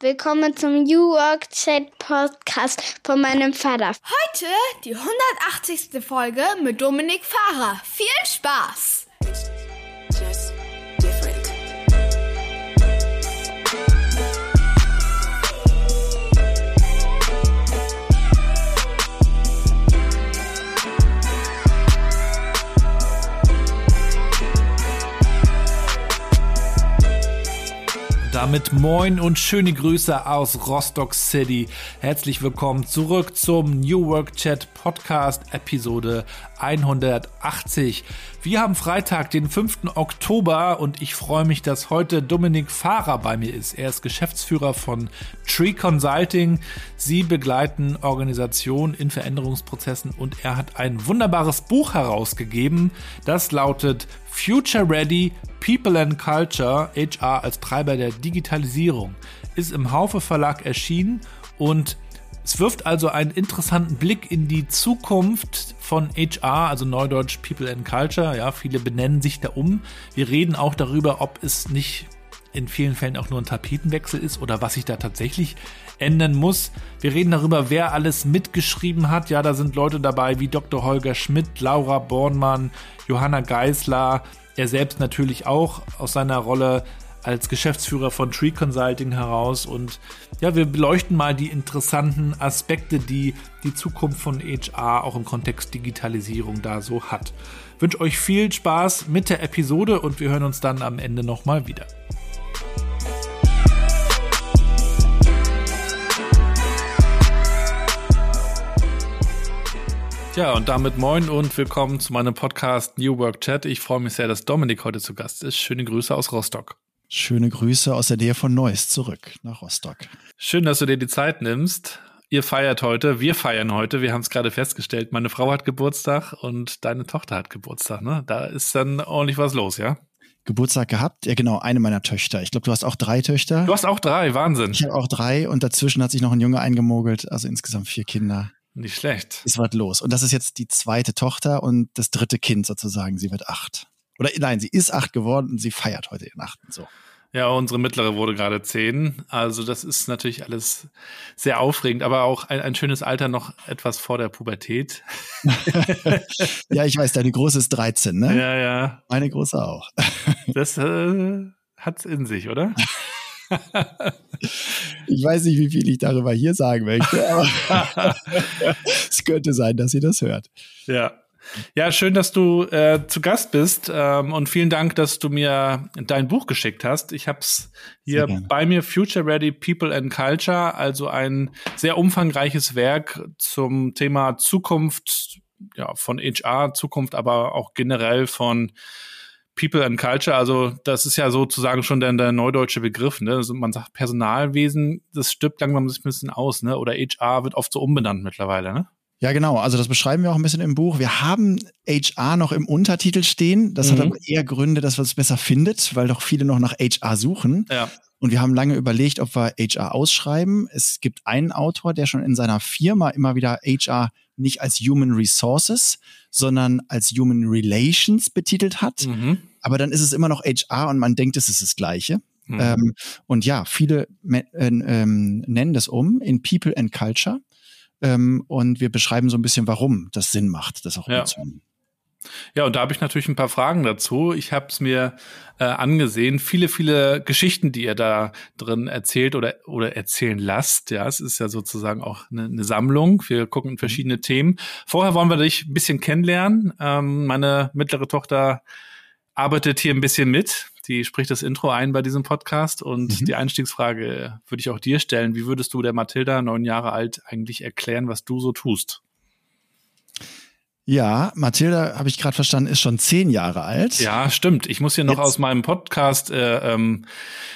Willkommen zum New Work Chat Podcast von meinem Vater. Heute die 180. Folge mit Dominik Fahrer. Viel Spaß! Damit moin und schöne Grüße aus Rostock City. Herzlich willkommen zurück zum New Work Chat Podcast Episode 180. Wir haben Freitag, den 5. Oktober und ich freue mich, dass heute Dominik Fahrer bei mir ist. Er ist Geschäftsführer von Tree Consulting. Sie begleiten Organisationen in Veränderungsprozessen und er hat ein wunderbares Buch herausgegeben. Das lautet Future Ready People and Culture, HR als Treiber der Digitalisierung, ist im Haufe Verlag erschienen und es wirft also einen interessanten Blick in die Zukunft von HR, also Neudeutsch People and Culture. Ja, viele benennen sich da um. Wir reden auch darüber, ob es nicht in vielen Fällen auch nur ein Tapetenwechsel ist oder was sich da tatsächlich ändern muss. Wir reden darüber, wer alles mitgeschrieben hat. Ja, da sind Leute dabei wie Dr. Holger Schmidt, Laura Bornmann, Johanna Geisler, er selbst natürlich auch aus seiner Rolle als Geschäftsführer von Tree Consulting heraus. Und ja, wir beleuchten mal die interessanten Aspekte, die die Zukunft von HR auch im Kontext Digitalisierung da so hat. Ich wünsche euch viel Spaß mit der Episode und wir hören uns dann am Ende nochmal wieder. Ja, und damit moin und willkommen zu meinem Podcast New Work Chat. Ich freue mich sehr, dass Dominik heute zu Gast ist. Schöne Grüße aus Rostock. Schöne Grüße aus der Nähe von Neuss zurück nach Rostock. Schön, dass du dir die Zeit nimmst. Ihr feiert heute, wir feiern heute, wir haben es gerade festgestellt. Meine Frau hat Geburtstag und deine Tochter hat Geburtstag, ne? Da ist dann ordentlich was los, ja? Geburtstag gehabt. Ja, genau, eine meiner Töchter. Ich glaube, du hast auch drei Töchter. Du hast auch drei, Wahnsinn. Ich habe auch drei und dazwischen hat sich noch ein Junge eingemogelt, also insgesamt vier Kinder. Nicht schlecht. Es wird los. Und das ist jetzt die zweite Tochter und das dritte Kind sozusagen. Sie wird acht. Oder nein, sie ist acht geworden und sie feiert heute ihren achten. So. Ja, unsere mittlere wurde gerade zehn. Also das ist natürlich alles sehr aufregend, aber auch ein, ein schönes Alter noch etwas vor der Pubertät. ja, ich weiß, deine große ist 13, ne? Ja, ja. Meine große auch. das äh, hat's in sich, oder? ich weiß nicht, wie viel ich darüber hier sagen möchte, aber es könnte sein, dass sie das hört. Ja. Ja, schön, dass du äh, zu Gast bist ähm, und vielen Dank, dass du mir dein Buch geschickt hast. Ich habe es hier bei mir, Future Ready People and Culture, also ein sehr umfangreiches Werk zum Thema Zukunft ja, von HR, Zukunft aber auch generell von People and Culture, also das ist ja sozusagen schon der, der neudeutsche Begriff. Ne? Also man sagt Personalwesen, das stirbt langsam ein bisschen aus, ne? Oder HR wird oft so umbenannt mittlerweile, ne? Ja, genau. Also das beschreiben wir auch ein bisschen im Buch. Wir haben HR noch im Untertitel stehen. Das mhm. hat aber eher Gründe, dass man es besser findet, weil doch viele noch nach HR suchen. Ja. Und wir haben lange überlegt, ob wir HR ausschreiben. Es gibt einen Autor, der schon in seiner Firma immer wieder HR nicht als Human Resources, sondern als Human Relations betitelt hat. Mhm. Aber dann ist es immer noch HR und man denkt, es ist das Gleiche. Mhm. Ähm, und ja, viele äh, ähm, nennen das um in People and Culture. Ähm, und wir beschreiben so ein bisschen, warum das Sinn macht, das auch ja. umzunehmen. Ja, und da habe ich natürlich ein paar Fragen dazu. Ich habe es mir äh, angesehen. Viele, viele Geschichten, die ihr da drin erzählt oder, oder erzählen lasst. Ja, es ist ja sozusagen auch eine, eine Sammlung. Wir gucken in mhm. verschiedene Themen. Vorher wollen wir dich ein bisschen kennenlernen. Ähm, meine mittlere Tochter arbeitet hier ein bisschen mit. Die spricht das Intro ein bei diesem Podcast und mhm. die Einstiegsfrage würde ich auch dir stellen. Wie würdest du der Mathilda, neun Jahre alt, eigentlich erklären, was du so tust? Ja, Mathilda, habe ich gerade verstanden, ist schon zehn Jahre alt. Ja, stimmt. Ich muss hier noch jetzt. aus meinem Podcast äh, ähm,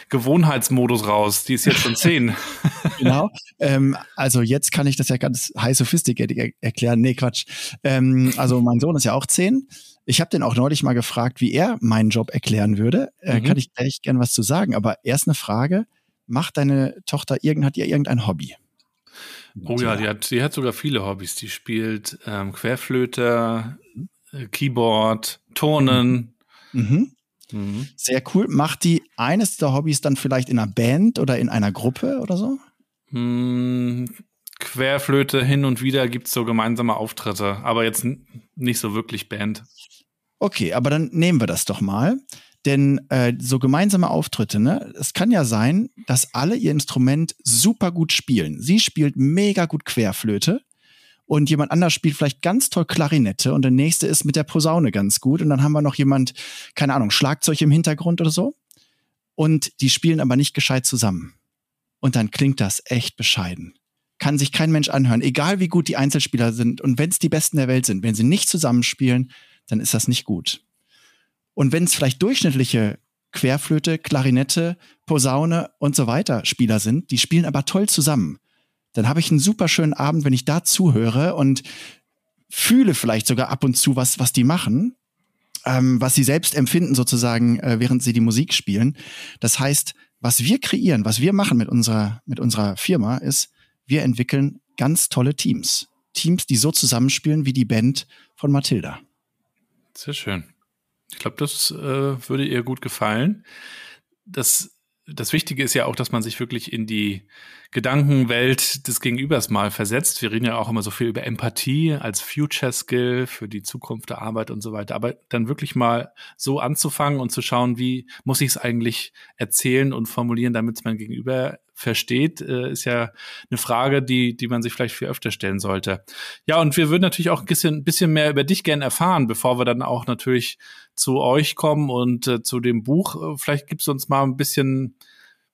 Gewohnheitsmodus raus. Die ist jetzt schon zehn. genau. Ähm, also jetzt kann ich das ja ganz high sophisticated er erklären. Nee, Quatsch. Ähm, also mein Sohn ist ja auch zehn. Ich habe den auch neulich mal gefragt, wie er meinen Job erklären würde. Äh, mhm. Kann ich gleich gern was zu sagen. Aber erst eine Frage. Macht deine Tochter irgend, hat ihr irgendein Hobby? Oh ja, die hat, die hat sogar viele Hobbys. Die spielt ähm, Querflöte, äh, Keyboard, Turnen. Mhm. Mhm. Sehr cool. Macht die eines der Hobbys dann vielleicht in einer Band oder in einer Gruppe oder so? Mhm. Querflöte hin und wieder gibt es so gemeinsame Auftritte, aber jetzt nicht so wirklich Band. Okay, aber dann nehmen wir das doch mal. Denn äh, so gemeinsame Auftritte, ne, es kann ja sein, dass alle ihr Instrument super gut spielen. Sie spielt mega gut Querflöte und jemand anders spielt vielleicht ganz toll Klarinette und der nächste ist mit der Posaune ganz gut und dann haben wir noch jemand, keine Ahnung, Schlagzeug im Hintergrund oder so. Und die spielen aber nicht gescheit zusammen. Und dann klingt das echt bescheiden. Kann sich kein Mensch anhören, egal wie gut die Einzelspieler sind und wenn es die Besten der Welt sind, wenn sie nicht zusammenspielen, dann ist das nicht gut. Und wenn es vielleicht durchschnittliche Querflöte, Klarinette, Posaune und so weiter Spieler sind, die spielen aber toll zusammen, dann habe ich einen super schönen Abend, wenn ich da zuhöre und fühle vielleicht sogar ab und zu was, was die machen, ähm, was sie selbst empfinden sozusagen, äh, während sie die Musik spielen. Das heißt, was wir kreieren, was wir machen mit unserer, mit unserer Firma, ist, wir entwickeln ganz tolle Teams. Teams, die so zusammenspielen wie die Band von Mathilda. Sehr schön. Ich glaube, das äh, würde ihr gut gefallen. Das, das Wichtige ist ja auch, dass man sich wirklich in die Gedankenwelt des Gegenübers mal versetzt. Wir reden ja auch immer so viel über Empathie als Future Skill für die Zukunft der Arbeit und so weiter. Aber dann wirklich mal so anzufangen und zu schauen, wie muss ich es eigentlich erzählen und formulieren, damit es mein Gegenüber versteht, äh, ist ja eine Frage, die, die man sich vielleicht viel öfter stellen sollte. Ja, und wir würden natürlich auch ein bisschen, bisschen mehr über dich gerne erfahren, bevor wir dann auch natürlich zu euch kommen und äh, zu dem Buch. Vielleicht gibst du uns mal ein bisschen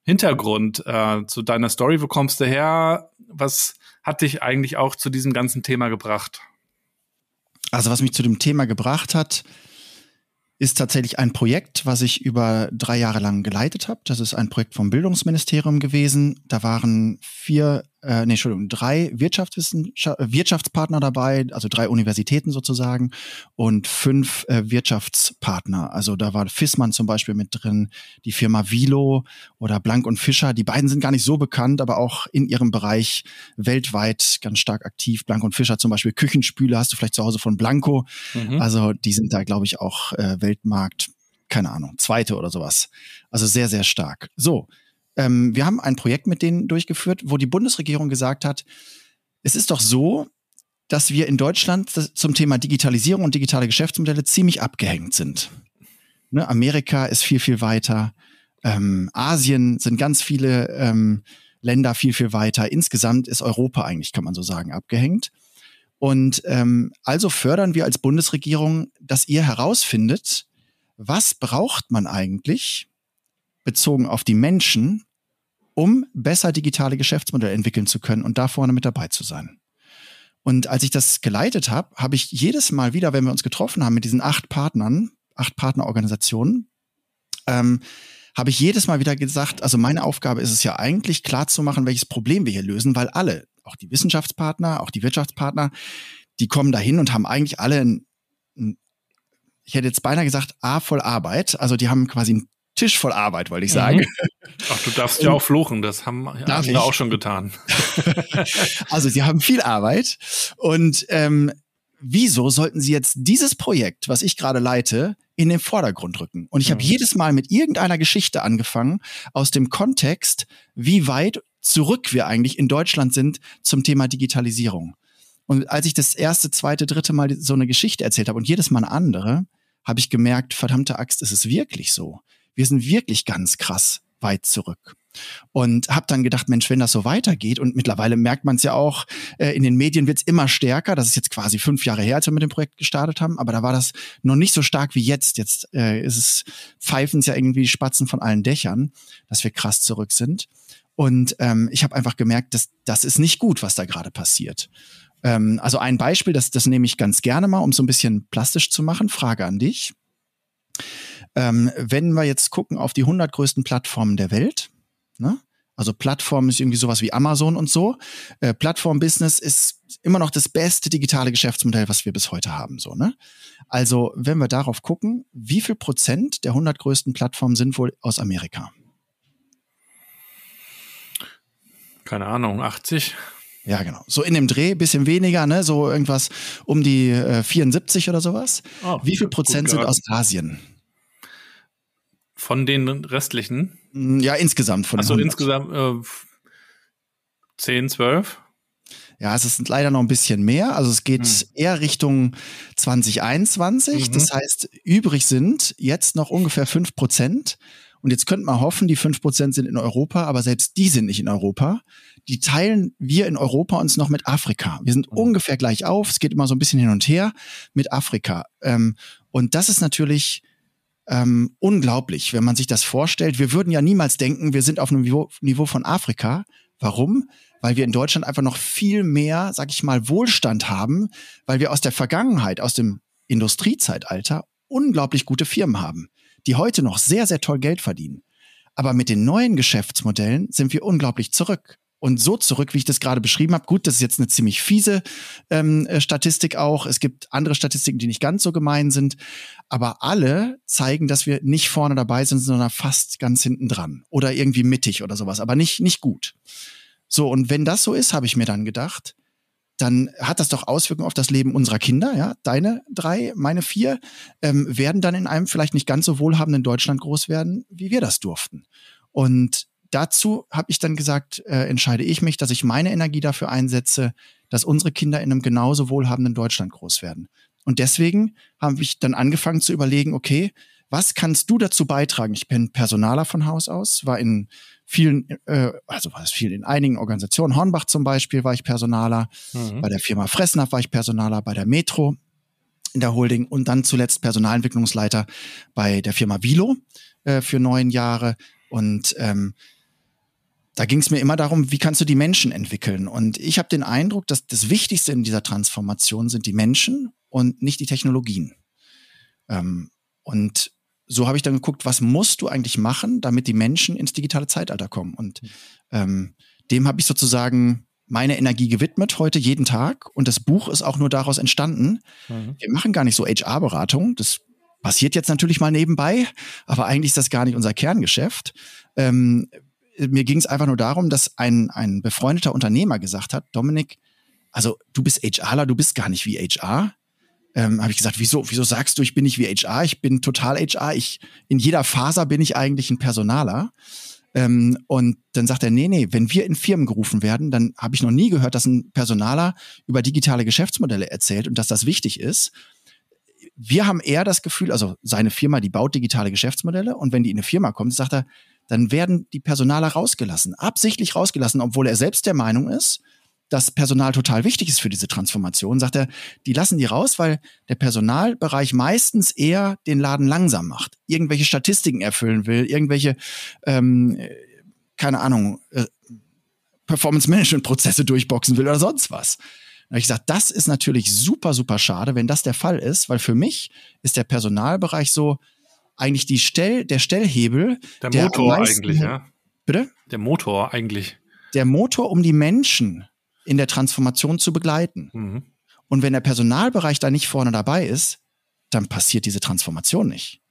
Hintergrund äh, zu deiner Story. Wo kommst du her? Was hat dich eigentlich auch zu diesem ganzen Thema gebracht? Also was mich zu dem Thema gebracht hat, ist tatsächlich ein Projekt, was ich über drei Jahre lang geleitet habe. Das ist ein Projekt vom Bildungsministerium gewesen. Da waren vier äh, nee, Entschuldigung, drei äh, Wirtschaftspartner dabei, also drei Universitäten sozusagen und fünf äh, Wirtschaftspartner. Also da war Fissmann zum Beispiel mit drin, die Firma Vilo oder Blank und Fischer. Die beiden sind gar nicht so bekannt, aber auch in ihrem Bereich weltweit ganz stark aktiv. Blank und Fischer zum Beispiel Küchenspüle hast du vielleicht zu Hause von Blanco. Mhm. Also die sind da, glaube ich, auch äh, Weltmarkt, keine Ahnung, zweite oder sowas. Also sehr, sehr stark. So, ähm, wir haben ein Projekt mit denen durchgeführt, wo die Bundesregierung gesagt hat, es ist doch so, dass wir in Deutschland zum Thema Digitalisierung und digitale Geschäftsmodelle ziemlich abgehängt sind. Ne, Amerika ist viel, viel weiter. Ähm, Asien sind ganz viele ähm, Länder viel, viel weiter. Insgesamt ist Europa eigentlich, kann man so sagen, abgehängt. Und ähm, also fördern wir als Bundesregierung, dass ihr herausfindet, was braucht man eigentlich bezogen auf die Menschen, um besser digitale Geschäftsmodelle entwickeln zu können und da vorne mit dabei zu sein. Und als ich das geleitet habe, habe ich jedes Mal wieder, wenn wir uns getroffen haben mit diesen acht Partnern, acht Partnerorganisationen, ähm, habe ich jedes Mal wieder gesagt, also meine Aufgabe ist es ja eigentlich klar zu machen, welches Problem wir hier lösen, weil alle, auch die Wissenschaftspartner, auch die Wirtschaftspartner, die kommen dahin und haben eigentlich alle ein, ein ich hätte jetzt beinahe gesagt, A voll Arbeit. Also die haben quasi ein Tisch voll Arbeit, wollte ich sagen. Mhm. Ach, du darfst ja auch fluchen, das haben wir auch schon getan. also sie haben viel Arbeit und ähm, wieso sollten sie jetzt dieses Projekt, was ich gerade leite, in den Vordergrund rücken? Und ich habe mhm. jedes Mal mit irgendeiner Geschichte angefangen aus dem Kontext, wie weit zurück wir eigentlich in Deutschland sind zum Thema Digitalisierung. Und als ich das erste, zweite, dritte Mal so eine Geschichte erzählt habe und jedes Mal eine andere, habe ich gemerkt, verdammte Axt, ist es wirklich so wir sind wirklich ganz krass weit zurück. Und habe dann gedacht, Mensch, wenn das so weitergeht, und mittlerweile merkt man es ja auch, äh, in den Medien wird es immer stärker. Das ist jetzt quasi fünf Jahre her, als wir mit dem Projekt gestartet haben, aber da war das noch nicht so stark wie jetzt. Jetzt äh, ist es, pfeifen es ja irgendwie Spatzen von allen Dächern, dass wir krass zurück sind. Und ähm, ich habe einfach gemerkt, dass das ist nicht gut, was da gerade passiert. Ähm, also ein Beispiel, das, das nehme ich ganz gerne mal, um so ein bisschen plastisch zu machen. Frage an dich. Ähm, wenn wir jetzt gucken auf die 100 größten Plattformen der Welt, ne? also Plattform ist irgendwie sowas wie Amazon und so. Äh, Plattform-Business ist immer noch das beste digitale Geschäftsmodell, was wir bis heute haben. So, ne? Also wenn wir darauf gucken, wie viel Prozent der 100 größten Plattformen sind wohl aus Amerika? Keine Ahnung, 80? Ja, genau. So in dem Dreh, bisschen weniger, ne? So irgendwas um die äh, 74 oder sowas. Oh, Wie viel Prozent sind aus Asien? Von den restlichen? Mm, ja, insgesamt von Also insgesamt äh, 10, 12? Ja, es ist leider noch ein bisschen mehr. Also es geht hm. eher Richtung 2021. Mhm. Das heißt, übrig sind jetzt noch ungefähr fünf Prozent. Und jetzt könnte man hoffen, die fünf Prozent sind in Europa, aber selbst die sind nicht in Europa. Die teilen wir in Europa uns noch mit Afrika. Wir sind mhm. ungefähr gleich auf. Es geht immer so ein bisschen hin und her mit Afrika. Ähm, und das ist natürlich ähm, unglaublich, wenn man sich das vorstellt. Wir würden ja niemals denken, wir sind auf einem Niveau, Niveau von Afrika. Warum? weil wir in Deutschland einfach noch viel mehr, sag ich mal, Wohlstand haben, weil wir aus der Vergangenheit, aus dem Industriezeitalter unglaublich gute Firmen haben, die heute noch sehr, sehr toll Geld verdienen. Aber mit den neuen Geschäftsmodellen sind wir unglaublich zurück. Und so zurück, wie ich das gerade beschrieben habe. Gut, das ist jetzt eine ziemlich fiese ähm, äh, Statistik auch. Es gibt andere Statistiken, die nicht ganz so gemein sind. Aber alle zeigen, dass wir nicht vorne dabei sind, sondern fast ganz hinten dran. Oder irgendwie mittig oder sowas. Aber nicht, nicht gut. So, und wenn das so ist, habe ich mir dann gedacht, dann hat das doch Auswirkungen auf das Leben unserer Kinder, ja. Deine drei, meine vier, ähm, werden dann in einem vielleicht nicht ganz so wohlhabenden Deutschland groß werden, wie wir das durften. Und dazu habe ich dann gesagt, äh, entscheide ich mich, dass ich meine Energie dafür einsetze, dass unsere Kinder in einem genauso wohlhabenden Deutschland groß werden. Und deswegen habe ich dann angefangen zu überlegen, okay, was kannst du dazu beitragen? Ich bin Personaler von Haus aus, war in vielen, äh, also war es viel in einigen Organisationen. Hornbach zum Beispiel war ich Personaler, mhm. bei der Firma Fressnapf war ich Personaler, bei der Metro in der Holding und dann zuletzt Personalentwicklungsleiter bei der Firma Vilo äh, für neun Jahre. Und ähm, da ging es mir immer darum, wie kannst du die Menschen entwickeln? Und ich habe den Eindruck, dass das Wichtigste in dieser Transformation sind die Menschen und nicht die Technologien. Ähm, und so habe ich dann geguckt, was musst du eigentlich machen, damit die Menschen ins digitale Zeitalter kommen. Und ähm, dem habe ich sozusagen meine Energie gewidmet heute jeden Tag. Und das Buch ist auch nur daraus entstanden. Mhm. Wir machen gar nicht so HR-Beratung. Das passiert jetzt natürlich mal nebenbei, aber eigentlich ist das gar nicht unser Kerngeschäft. Ähm, mir ging es einfach nur darum, dass ein, ein befreundeter Unternehmer gesagt hat, Dominik, also du bist HRler, du bist gar nicht wie HR ähm, habe ich gesagt, wieso, wieso sagst du, ich bin nicht wie HR? Ich bin total HR. Ich, in jeder Faser bin ich eigentlich ein Personaler. Ähm, und dann sagt er, nee, nee, wenn wir in Firmen gerufen werden, dann habe ich noch nie gehört, dass ein Personaler über digitale Geschäftsmodelle erzählt und dass das wichtig ist. Wir haben eher das Gefühl, also seine Firma, die baut digitale Geschäftsmodelle und wenn die in eine Firma kommt, sagt er, dann werden die Personaler rausgelassen, absichtlich rausgelassen, obwohl er selbst der Meinung ist, dass Personal total wichtig ist für diese Transformation, sagt er, die lassen die raus, weil der Personalbereich meistens eher den Laden langsam macht, irgendwelche Statistiken erfüllen will, irgendwelche, ähm, keine Ahnung, äh, Performance-Management-Prozesse durchboxen will oder sonst was. Habe ich gesagt, das ist natürlich super, super schade, wenn das der Fall ist, weil für mich ist der Personalbereich so eigentlich die Stell, der Stellhebel. Der, der Motor eigentlich, ja. Bitte? Der Motor eigentlich. Der Motor, um die Menschen in der Transformation zu begleiten. Mhm. Und wenn der Personalbereich da nicht vorne dabei ist, dann passiert diese Transformation nicht.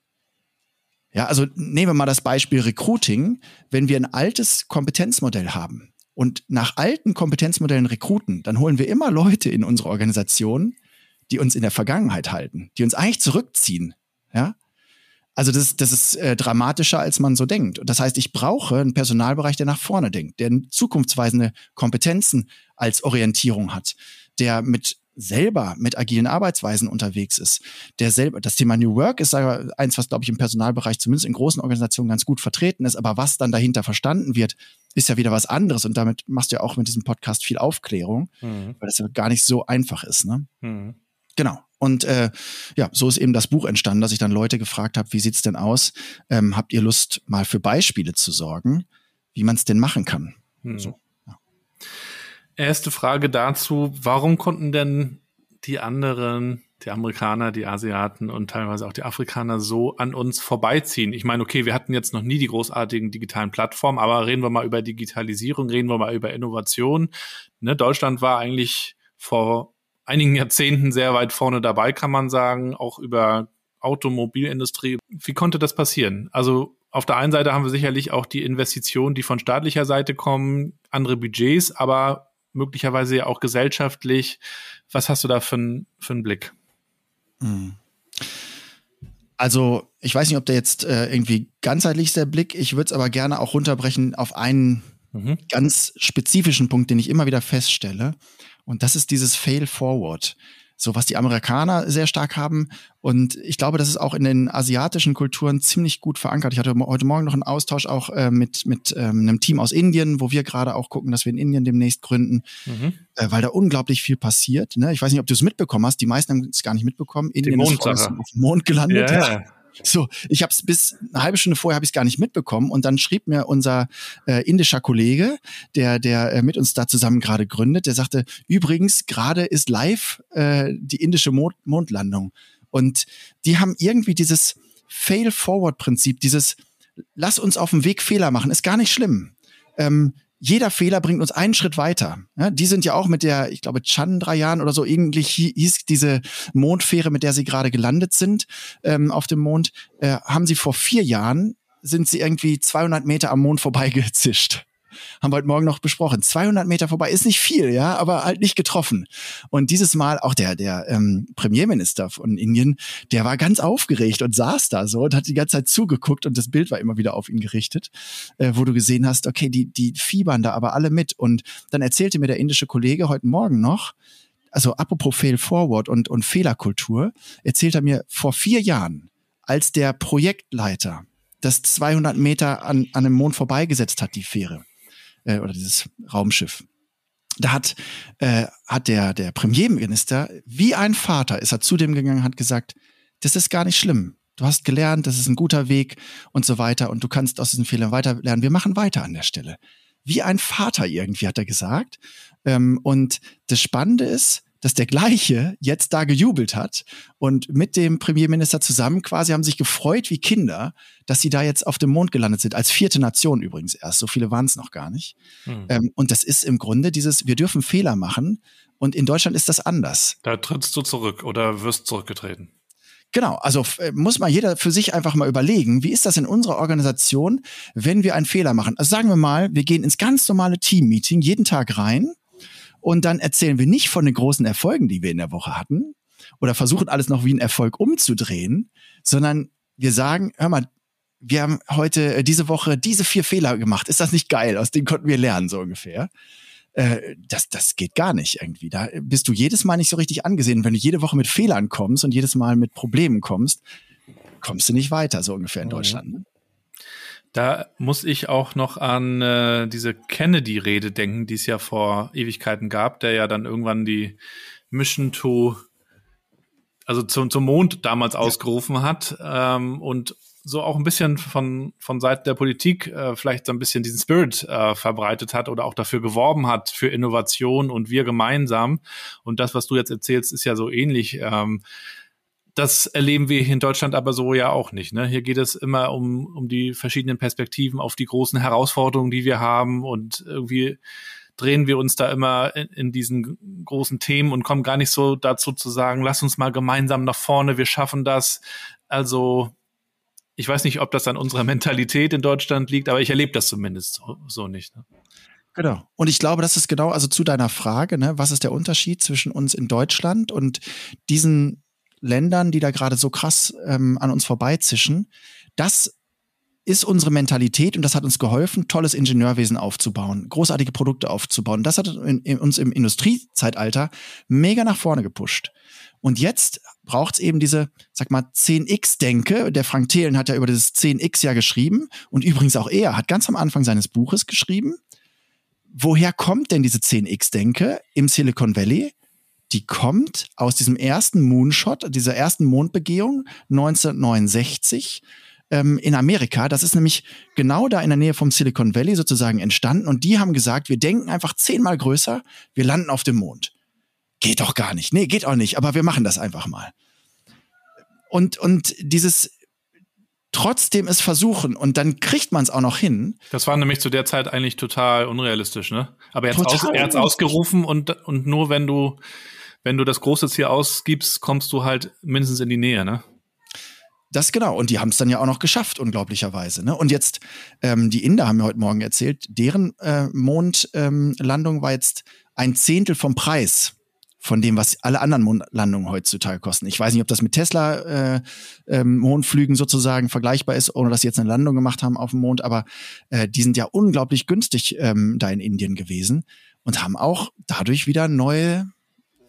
Ja, also nehmen wir mal das Beispiel Recruiting. Wenn wir ein altes Kompetenzmodell haben und nach alten Kompetenzmodellen rekruten, dann holen wir immer Leute in unsere Organisation, die uns in der Vergangenheit halten, die uns eigentlich zurückziehen. Ja, also das, das ist äh, dramatischer, als man so denkt. Das heißt, ich brauche einen Personalbereich, der nach vorne denkt, der zukunftsweisende Kompetenzen als Orientierung hat, der mit selber mit agilen Arbeitsweisen unterwegs ist, der selber, das Thema New Work ist eins, was, glaube ich, im Personalbereich zumindest in großen Organisationen ganz gut vertreten ist, aber was dann dahinter verstanden wird, ist ja wieder was anderes und damit machst du ja auch mit diesem Podcast viel Aufklärung, mhm. weil das ja gar nicht so einfach ist. Ne? Mhm. Genau. Und äh, ja, so ist eben das Buch entstanden, dass ich dann Leute gefragt habe, wie sieht's denn aus? Ähm, habt ihr Lust, mal für Beispiele zu sorgen, wie man es denn machen kann? Hm. So, ja. Erste Frage dazu, warum konnten denn die anderen, die Amerikaner, die Asiaten und teilweise auch die Afrikaner so an uns vorbeiziehen? Ich meine, okay, wir hatten jetzt noch nie die großartigen digitalen Plattformen, aber reden wir mal über Digitalisierung, reden wir mal über Innovation. Ne, Deutschland war eigentlich vor einigen Jahrzehnten sehr weit vorne dabei, kann man sagen, auch über Automobilindustrie. Wie konnte das passieren? Also auf der einen Seite haben wir sicherlich auch die Investitionen, die von staatlicher Seite kommen, andere Budgets, aber möglicherweise ja auch gesellschaftlich. Was hast du da für, für einen Blick? Hm. Also, ich weiß nicht, ob der jetzt äh, irgendwie ganzheitlich ist, der Blick. Ich würde es aber gerne auch runterbrechen auf einen mhm. ganz spezifischen Punkt, den ich immer wieder feststelle. Und das ist dieses Fail Forward so was die Amerikaner sehr stark haben. Und ich glaube, das ist auch in den asiatischen Kulturen ziemlich gut verankert. Ich hatte heute Morgen noch einen Austausch auch äh, mit, mit ähm, einem Team aus Indien, wo wir gerade auch gucken, dass wir in Indien demnächst gründen, mhm. äh, weil da unglaublich viel passiert. Ne? Ich weiß nicht, ob du es mitbekommen hast. Die meisten haben es gar nicht mitbekommen. Indien ist auf dem Mond gelandet. Ja. So, ich habe es bis eine halbe Stunde vorher habe ich es gar nicht mitbekommen und dann schrieb mir unser äh, indischer Kollege, der der äh, mit uns da zusammen gerade gründet, der sagte: Übrigens, gerade ist live äh, die indische Mond Mondlandung und die haben irgendwie dieses Fail-Forward-Prinzip, dieses Lass uns auf dem Weg Fehler machen, ist gar nicht schlimm. Ähm, jeder Fehler bringt uns einen Schritt weiter. Ja, die sind ja auch mit der, ich glaube, Chandrayaan oder so, irgendwie hieß diese Mondfähre, mit der sie gerade gelandet sind ähm, auf dem Mond, äh, haben sie vor vier Jahren, sind sie irgendwie 200 Meter am Mond vorbeigezischt haben wir heute Morgen noch besprochen. 200 Meter vorbei ist nicht viel, ja, aber halt nicht getroffen. Und dieses Mal auch der der ähm, Premierminister von Indien, der war ganz aufgeregt und saß da so und hat die ganze Zeit zugeguckt und das Bild war immer wieder auf ihn gerichtet, äh, wo du gesehen hast, okay, die die fiebern da aber alle mit. Und dann erzählte mir der indische Kollege heute Morgen noch, also apropos Fail Forward und, und Fehlerkultur, erzählt er mir vor vier Jahren, als der Projektleiter das 200 Meter an, an dem Mond vorbeigesetzt hat, die Fähre äh, oder dieses Raumschiff. Da hat, äh, hat der, der Premierminister, wie ein Vater, ist er zu dem gegangen, hat gesagt, das ist gar nicht schlimm. Du hast gelernt, das ist ein guter Weg und so weiter und du kannst aus diesen Fehlern weiter lernen. Wir machen weiter an der Stelle. Wie ein Vater irgendwie, hat er gesagt. Ähm, und das Spannende ist, dass der gleiche jetzt da gejubelt hat und mit dem Premierminister zusammen quasi haben sich gefreut wie Kinder, dass sie da jetzt auf dem Mond gelandet sind, als vierte Nation übrigens erst. So viele waren es noch gar nicht. Hm. Ähm, und das ist im Grunde dieses, wir dürfen Fehler machen und in Deutschland ist das anders. Da trittst du zurück oder wirst zurückgetreten. Genau, also äh, muss mal jeder für sich einfach mal überlegen, wie ist das in unserer Organisation, wenn wir einen Fehler machen? Also sagen wir mal, wir gehen ins ganz normale Team-Meeting jeden Tag rein und dann erzählen wir nicht von den großen Erfolgen, die wir in der Woche hatten oder versuchen alles noch wie ein Erfolg umzudrehen, sondern wir sagen, hör mal, wir haben heute äh, diese Woche diese vier Fehler gemacht. Ist das nicht geil? Aus denen konnten wir lernen, so ungefähr. Äh, das, das geht gar nicht irgendwie. Da bist du jedes Mal nicht so richtig angesehen. Wenn du jede Woche mit Fehlern kommst und jedes Mal mit Problemen kommst, kommst du nicht weiter, so ungefähr in mhm. Deutschland. Da muss ich auch noch an äh, diese Kennedy-Rede denken, die es ja vor Ewigkeiten gab, der ja dann irgendwann die Mission to, also zum, zum Mond damals ja. ausgerufen hat ähm, und so auch ein bisschen von, von Seiten der Politik äh, vielleicht so ein bisschen diesen Spirit äh, verbreitet hat oder auch dafür geworben hat für Innovation und wir gemeinsam. Und das, was du jetzt erzählst, ist ja so ähnlich. Ähm, das erleben wir hier in Deutschland aber so ja auch nicht. Ne? Hier geht es immer um, um die verschiedenen Perspektiven auf die großen Herausforderungen, die wir haben und irgendwie drehen wir uns da immer in, in, diesen großen Themen und kommen gar nicht so dazu zu sagen, lass uns mal gemeinsam nach vorne, wir schaffen das. Also ich weiß nicht, ob das an unserer Mentalität in Deutschland liegt, aber ich erlebe das zumindest so, so nicht. Ne? Genau. Und ich glaube, das ist genau, also zu deiner Frage, ne, was ist der Unterschied zwischen uns in Deutschland und diesen Ländern, die da gerade so krass ähm, an uns vorbeizischen. Das ist unsere Mentalität und das hat uns geholfen, tolles Ingenieurwesen aufzubauen, großartige Produkte aufzubauen. Das hat uns im Industriezeitalter mega nach vorne gepusht. Und jetzt braucht es eben diese, sag mal, 10x-Denke. Der Frank Thelen hat ja über dieses 10x ja geschrieben und übrigens auch er hat ganz am Anfang seines Buches geschrieben. Woher kommt denn diese 10x-Denke im Silicon Valley? Die kommt aus diesem ersten Moonshot, dieser ersten Mondbegehung 1969 ähm, in Amerika. Das ist nämlich genau da in der Nähe vom Silicon Valley sozusagen entstanden. Und die haben gesagt, wir denken einfach zehnmal größer, wir landen auf dem Mond. Geht doch gar nicht. Nee, geht auch nicht, aber wir machen das einfach mal. Und, und dieses trotzdem es versuchen und dann kriegt man es auch noch hin. Das war nämlich zu der Zeit eigentlich total unrealistisch, ne? Aber er hat es ausgerufen und, und nur wenn du wenn du das große Ziel ausgibst, kommst du halt mindestens in die Nähe, ne? Das genau. Und die haben es dann ja auch noch geschafft, unglaublicherweise. Ne? Und jetzt, ähm, die Inder haben mir heute Morgen erzählt, deren äh, Mondlandung ähm, war jetzt ein Zehntel vom Preis von dem, was alle anderen Mondlandungen heutzutage kosten. Ich weiß nicht, ob das mit Tesla äh, äh, Mondflügen sozusagen vergleichbar ist, ohne dass sie jetzt eine Landung gemacht haben auf dem Mond, aber äh, die sind ja unglaublich günstig ähm, da in Indien gewesen und haben auch dadurch wieder neue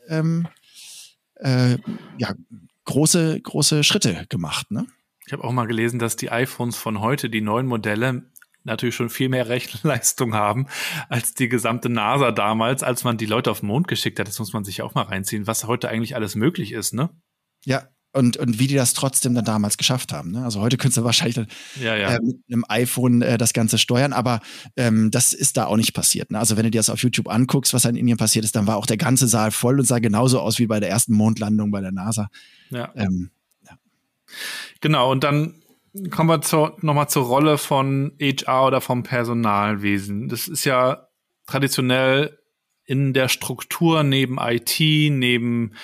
ähm, äh, ja, große, große Schritte gemacht. Ne? Ich habe auch mal gelesen, dass die iPhones von heute, die neuen Modelle, natürlich schon viel mehr Rechenleistung haben als die gesamte NASA damals, als man die Leute auf den Mond geschickt hat. Das muss man sich auch mal reinziehen, was heute eigentlich alles möglich ist, ne? Ja, und, und wie die das trotzdem dann damals geschafft haben. Ne? Also heute könntest du wahrscheinlich ja, ja. Äh, mit einem iPhone äh, das Ganze steuern, aber ähm, das ist da auch nicht passiert. Ne? Also wenn du dir das auf YouTube anguckst, was in Indien passiert ist, dann war auch der ganze Saal voll und sah genauso aus wie bei der ersten Mondlandung bei der NASA. Ja. Ähm, ja. Genau, und dann kommen wir zur, nochmal zur Rolle von HR oder vom Personalwesen. Das ist ja traditionell in der Struktur neben IT, neben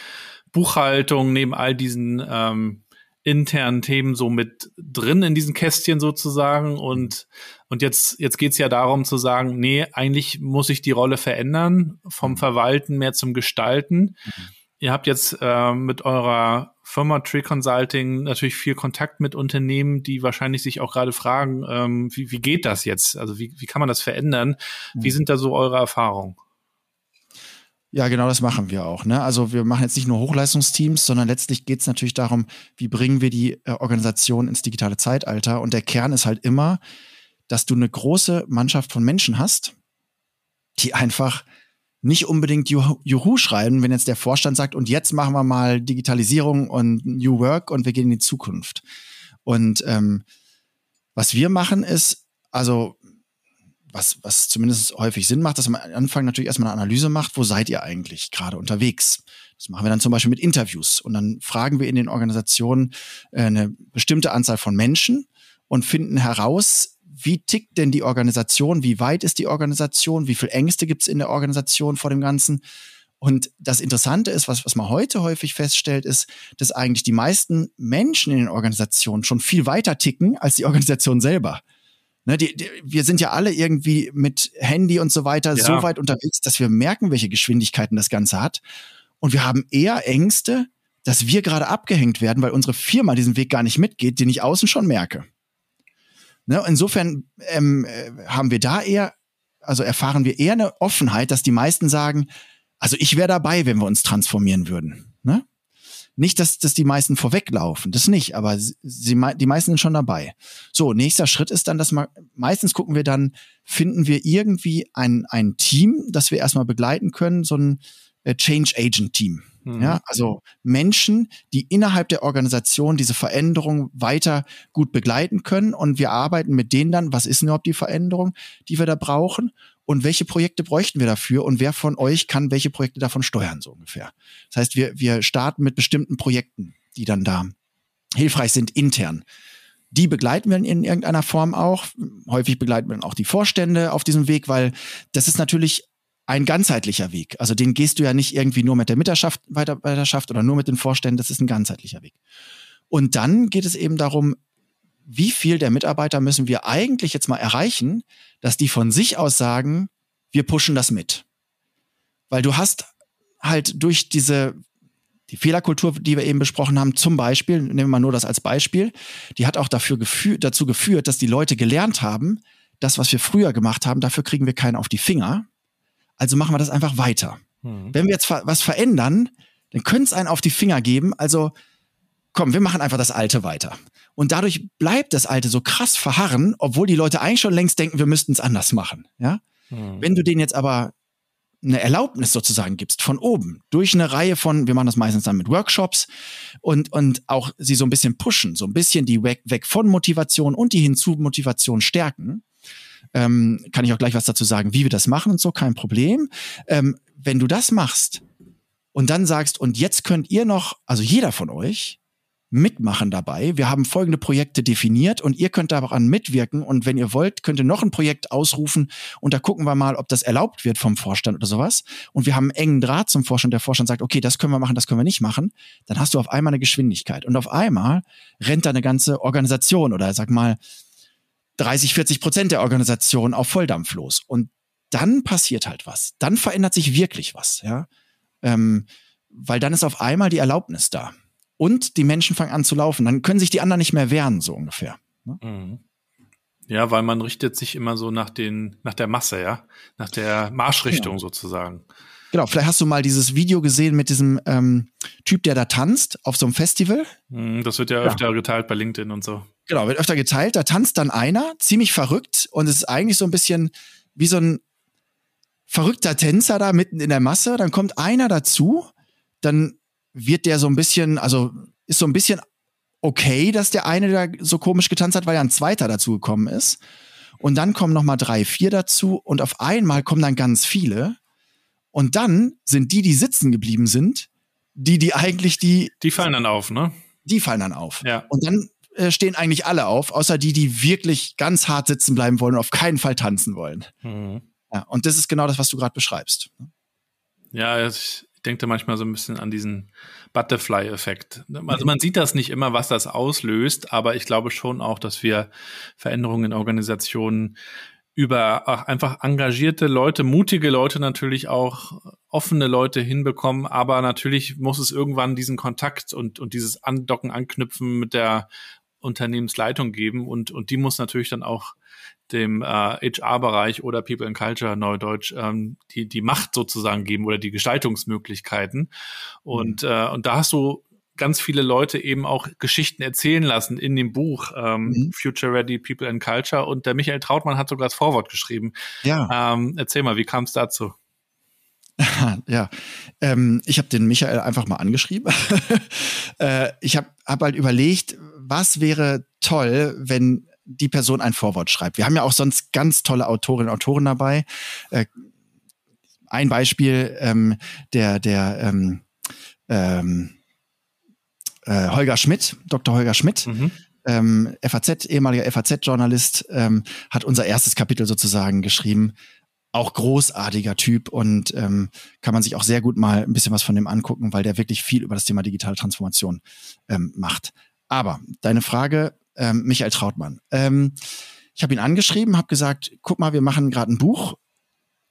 Buchhaltung, neben all diesen ähm, internen Themen so mit drin in diesen Kästchen sozusagen. Und, und jetzt, jetzt geht's ja darum zu sagen, nee, eigentlich muss ich die Rolle verändern, vom Verwalten mehr zum Gestalten. Mhm. Ihr habt jetzt äh, mit eurer Firma Tree Consulting natürlich viel Kontakt mit Unternehmen, die wahrscheinlich sich auch gerade fragen, ähm, wie, wie geht das jetzt? Also wie, wie kann man das verändern? Wie mhm. sind da so eure Erfahrungen? Ja, genau das machen wir auch. Ne? Also wir machen jetzt nicht nur Hochleistungsteams, sondern letztlich geht es natürlich darum, wie bringen wir die äh, Organisation ins digitale Zeitalter. Und der Kern ist halt immer, dass du eine große Mannschaft von Menschen hast, die einfach nicht unbedingt Juhu schreiben, wenn jetzt der Vorstand sagt, und jetzt machen wir mal Digitalisierung und New Work und wir gehen in die Zukunft. Und ähm, was wir machen ist, also was, was zumindest häufig Sinn macht, dass man am Anfang natürlich erstmal eine Analyse macht, wo seid ihr eigentlich gerade unterwegs? Das machen wir dann zum Beispiel mit Interviews und dann fragen wir in den Organisationen äh, eine bestimmte Anzahl von Menschen und finden heraus, wie tickt denn die Organisation, wie weit ist die Organisation, wie viel Ängste gibt es in der Organisation vor dem Ganzen. Und das Interessante ist, was, was man heute häufig feststellt, ist, dass eigentlich die meisten Menschen in den Organisationen schon viel weiter ticken als die Organisation selber. Ne, die, die, wir sind ja alle irgendwie mit Handy und so weiter ja. so weit unterwegs, dass wir merken, welche Geschwindigkeiten das Ganze hat. Und wir haben eher Ängste, dass wir gerade abgehängt werden, weil unsere Firma diesen Weg gar nicht mitgeht, den ich außen schon merke. Ne? Insofern ähm, äh, haben wir da eher, also erfahren wir eher eine Offenheit, dass die meisten sagen, also ich wäre dabei, wenn wir uns transformieren würden. Ne? Nicht, dass, dass die meisten vorweglaufen, das nicht, aber sie, die meisten sind schon dabei. So, nächster Schritt ist dann, dass man, meistens gucken wir dann, finden wir irgendwie ein, ein Team, das wir erstmal begleiten können, so ein äh, Change Agent Team. Mhm. Ja, also Menschen, die innerhalb der Organisation diese Veränderung weiter gut begleiten können. Und wir arbeiten mit denen dann, was ist überhaupt die Veränderung, die wir da brauchen? Und welche Projekte bräuchten wir dafür? Und wer von euch kann welche Projekte davon steuern, so ungefähr? Das heißt, wir, wir starten mit bestimmten Projekten, die dann da hilfreich sind intern. Die begleiten wir in irgendeiner Form auch. Häufig begleiten wir auch die Vorstände auf diesem Weg, weil das ist natürlich ein ganzheitlicher Weg. Also den gehst du ja nicht irgendwie nur mit der Mitarbeiterschaft oder nur mit den Vorständen, das ist ein ganzheitlicher Weg. Und dann geht es eben darum, wie viel der Mitarbeiter müssen wir eigentlich jetzt mal erreichen, dass die von sich aus sagen, wir pushen das mit. Weil du hast halt durch diese die Fehlerkultur, die wir eben besprochen haben, zum Beispiel, nehmen wir mal nur das als Beispiel, die hat auch dafür gefü dazu geführt, dass die Leute gelernt haben, das, was wir früher gemacht haben, dafür kriegen wir keinen auf die Finger. Also machen wir das einfach weiter. Mhm. Wenn wir jetzt was verändern, dann können es einen auf die Finger geben. Also komm, wir machen einfach das Alte weiter. Und dadurch bleibt das Alte so krass verharren, obwohl die Leute eigentlich schon längst denken, wir müssten es anders machen. Ja? Mhm. Wenn du denen jetzt aber eine Erlaubnis sozusagen gibst von oben durch eine Reihe von, wir machen das meistens dann mit Workshops und, und auch sie so ein bisschen pushen, so ein bisschen die weg, weg von Motivation und die hinzu Motivation stärken, ähm, kann ich auch gleich was dazu sagen, wie wir das machen und so, kein Problem. Ähm, wenn du das machst und dann sagst, und jetzt könnt ihr noch, also jeder von euch, mitmachen dabei. Wir haben folgende Projekte definiert und ihr könnt daran mitwirken. Und wenn ihr wollt, könnt ihr noch ein Projekt ausrufen und da gucken wir mal, ob das erlaubt wird vom Vorstand oder sowas. Und wir haben einen engen Draht zum Vorstand. Der Vorstand sagt, okay, das können wir machen, das können wir nicht machen. Dann hast du auf einmal eine Geschwindigkeit. Und auf einmal rennt da eine ganze Organisation oder sag mal 30, 40 Prozent der Organisation auf Volldampf los. Und dann passiert halt was. Dann verändert sich wirklich was, ja. Ähm, weil dann ist auf einmal die Erlaubnis da. Und die Menschen fangen an zu laufen. Dann können sich die anderen nicht mehr wehren, so ungefähr. Ne? Mhm. Ja, weil man richtet sich immer so nach den, nach der Masse, ja, nach der Marschrichtung ja. sozusagen. Genau, vielleicht hast du mal dieses Video gesehen mit diesem ähm, Typ, der da tanzt auf so einem Festival. Mhm, das wird ja öfter ja. geteilt bei LinkedIn und so. Genau, wird öfter geteilt. Da tanzt dann einer, ziemlich verrückt, und es ist eigentlich so ein bisschen wie so ein verrückter Tänzer da mitten in der Masse. Dann kommt einer dazu, dann wird der so ein bisschen, also ist so ein bisschen okay, dass der eine da so komisch getanzt hat, weil ja ein zweiter dazu gekommen ist. Und dann kommen noch mal drei, vier dazu und auf einmal kommen dann ganz viele. Und dann sind die, die sitzen geblieben sind, die, die eigentlich die. Die fallen dann auf, ne? Die fallen dann auf. Ja. Und dann äh, stehen eigentlich alle auf, außer die, die wirklich ganz hart sitzen bleiben wollen und auf keinen Fall tanzen wollen. Mhm. Ja, und das ist genau das, was du gerade beschreibst. Ja, ich, denke manchmal so ein bisschen an diesen Butterfly-Effekt. Also man sieht das nicht immer, was das auslöst, aber ich glaube schon auch, dass wir Veränderungen in Organisationen über einfach engagierte Leute, mutige Leute natürlich auch offene Leute hinbekommen, aber natürlich muss es irgendwann diesen Kontakt und, und dieses Andocken, Anknüpfen mit der Unternehmensleitung geben und, und die muss natürlich dann auch dem äh, HR-Bereich oder People and Culture, Neudeutsch, ähm, die, die Macht sozusagen geben oder die Gestaltungsmöglichkeiten. Und, mhm. äh, und da hast du ganz viele Leute eben auch Geschichten erzählen lassen in dem Buch ähm, mhm. Future Ready People and Culture. Und der Michael Trautmann hat sogar das Vorwort geschrieben. Ja. Ähm, erzähl mal, wie kam es dazu? ja, ähm, ich habe den Michael einfach mal angeschrieben. äh, ich habe hab halt überlegt, was wäre toll, wenn die Person ein Vorwort schreibt. Wir haben ja auch sonst ganz tolle Autorinnen und Autoren dabei. Äh, ein Beispiel, ähm, der, der ähm, ähm, äh, Holger Schmidt, Dr. Holger Schmidt, mhm. ähm, FAZ, ehemaliger FAZ-Journalist, ähm, hat unser erstes Kapitel sozusagen geschrieben. Auch großartiger Typ und ähm, kann man sich auch sehr gut mal ein bisschen was von dem angucken, weil der wirklich viel über das Thema digitale Transformation ähm, macht. Aber deine Frage, ähm, Michael Trautmann. Ähm, ich habe ihn angeschrieben, habe gesagt, guck mal, wir machen gerade ein Buch.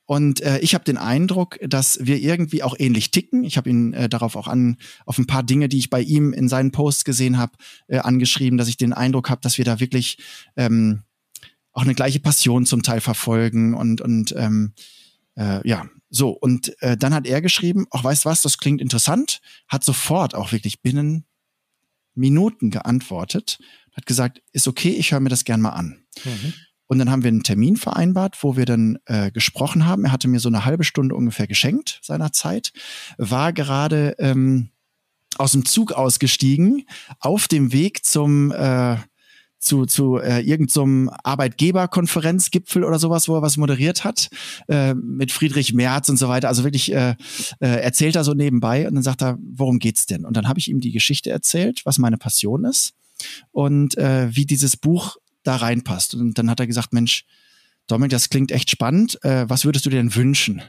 Und äh, ich habe den Eindruck, dass wir irgendwie auch ähnlich ticken. Ich habe ihn äh, darauf auch an, auf ein paar Dinge, die ich bei ihm in seinen Posts gesehen habe, äh, angeschrieben, dass ich den Eindruck habe, dass wir da wirklich ähm, auch eine gleiche Passion zum Teil verfolgen und, und ähm, äh, ja, so. Und äh, dann hat er geschrieben, auch weißt was, das klingt interessant, hat sofort auch wirklich binnen Minuten geantwortet hat gesagt, ist okay, ich höre mir das gern mal an. Mhm. Und dann haben wir einen Termin vereinbart, wo wir dann äh, gesprochen haben. Er hatte mir so eine halbe Stunde ungefähr geschenkt seiner Zeit, war gerade ähm, aus dem Zug ausgestiegen, auf dem Weg zum äh, zu, zu äh, irgendeinem so Arbeitgeberkonferenzgipfel oder sowas, wo er was moderiert hat, äh, mit Friedrich Merz und so weiter. Also wirklich äh, äh, erzählt er so nebenbei und dann sagt er, worum geht's denn? Und dann habe ich ihm die Geschichte erzählt, was meine Passion ist und äh, wie dieses Buch da reinpasst. Und dann hat er gesagt, Mensch, Dominik, das klingt echt spannend. Äh, was würdest du dir denn wünschen?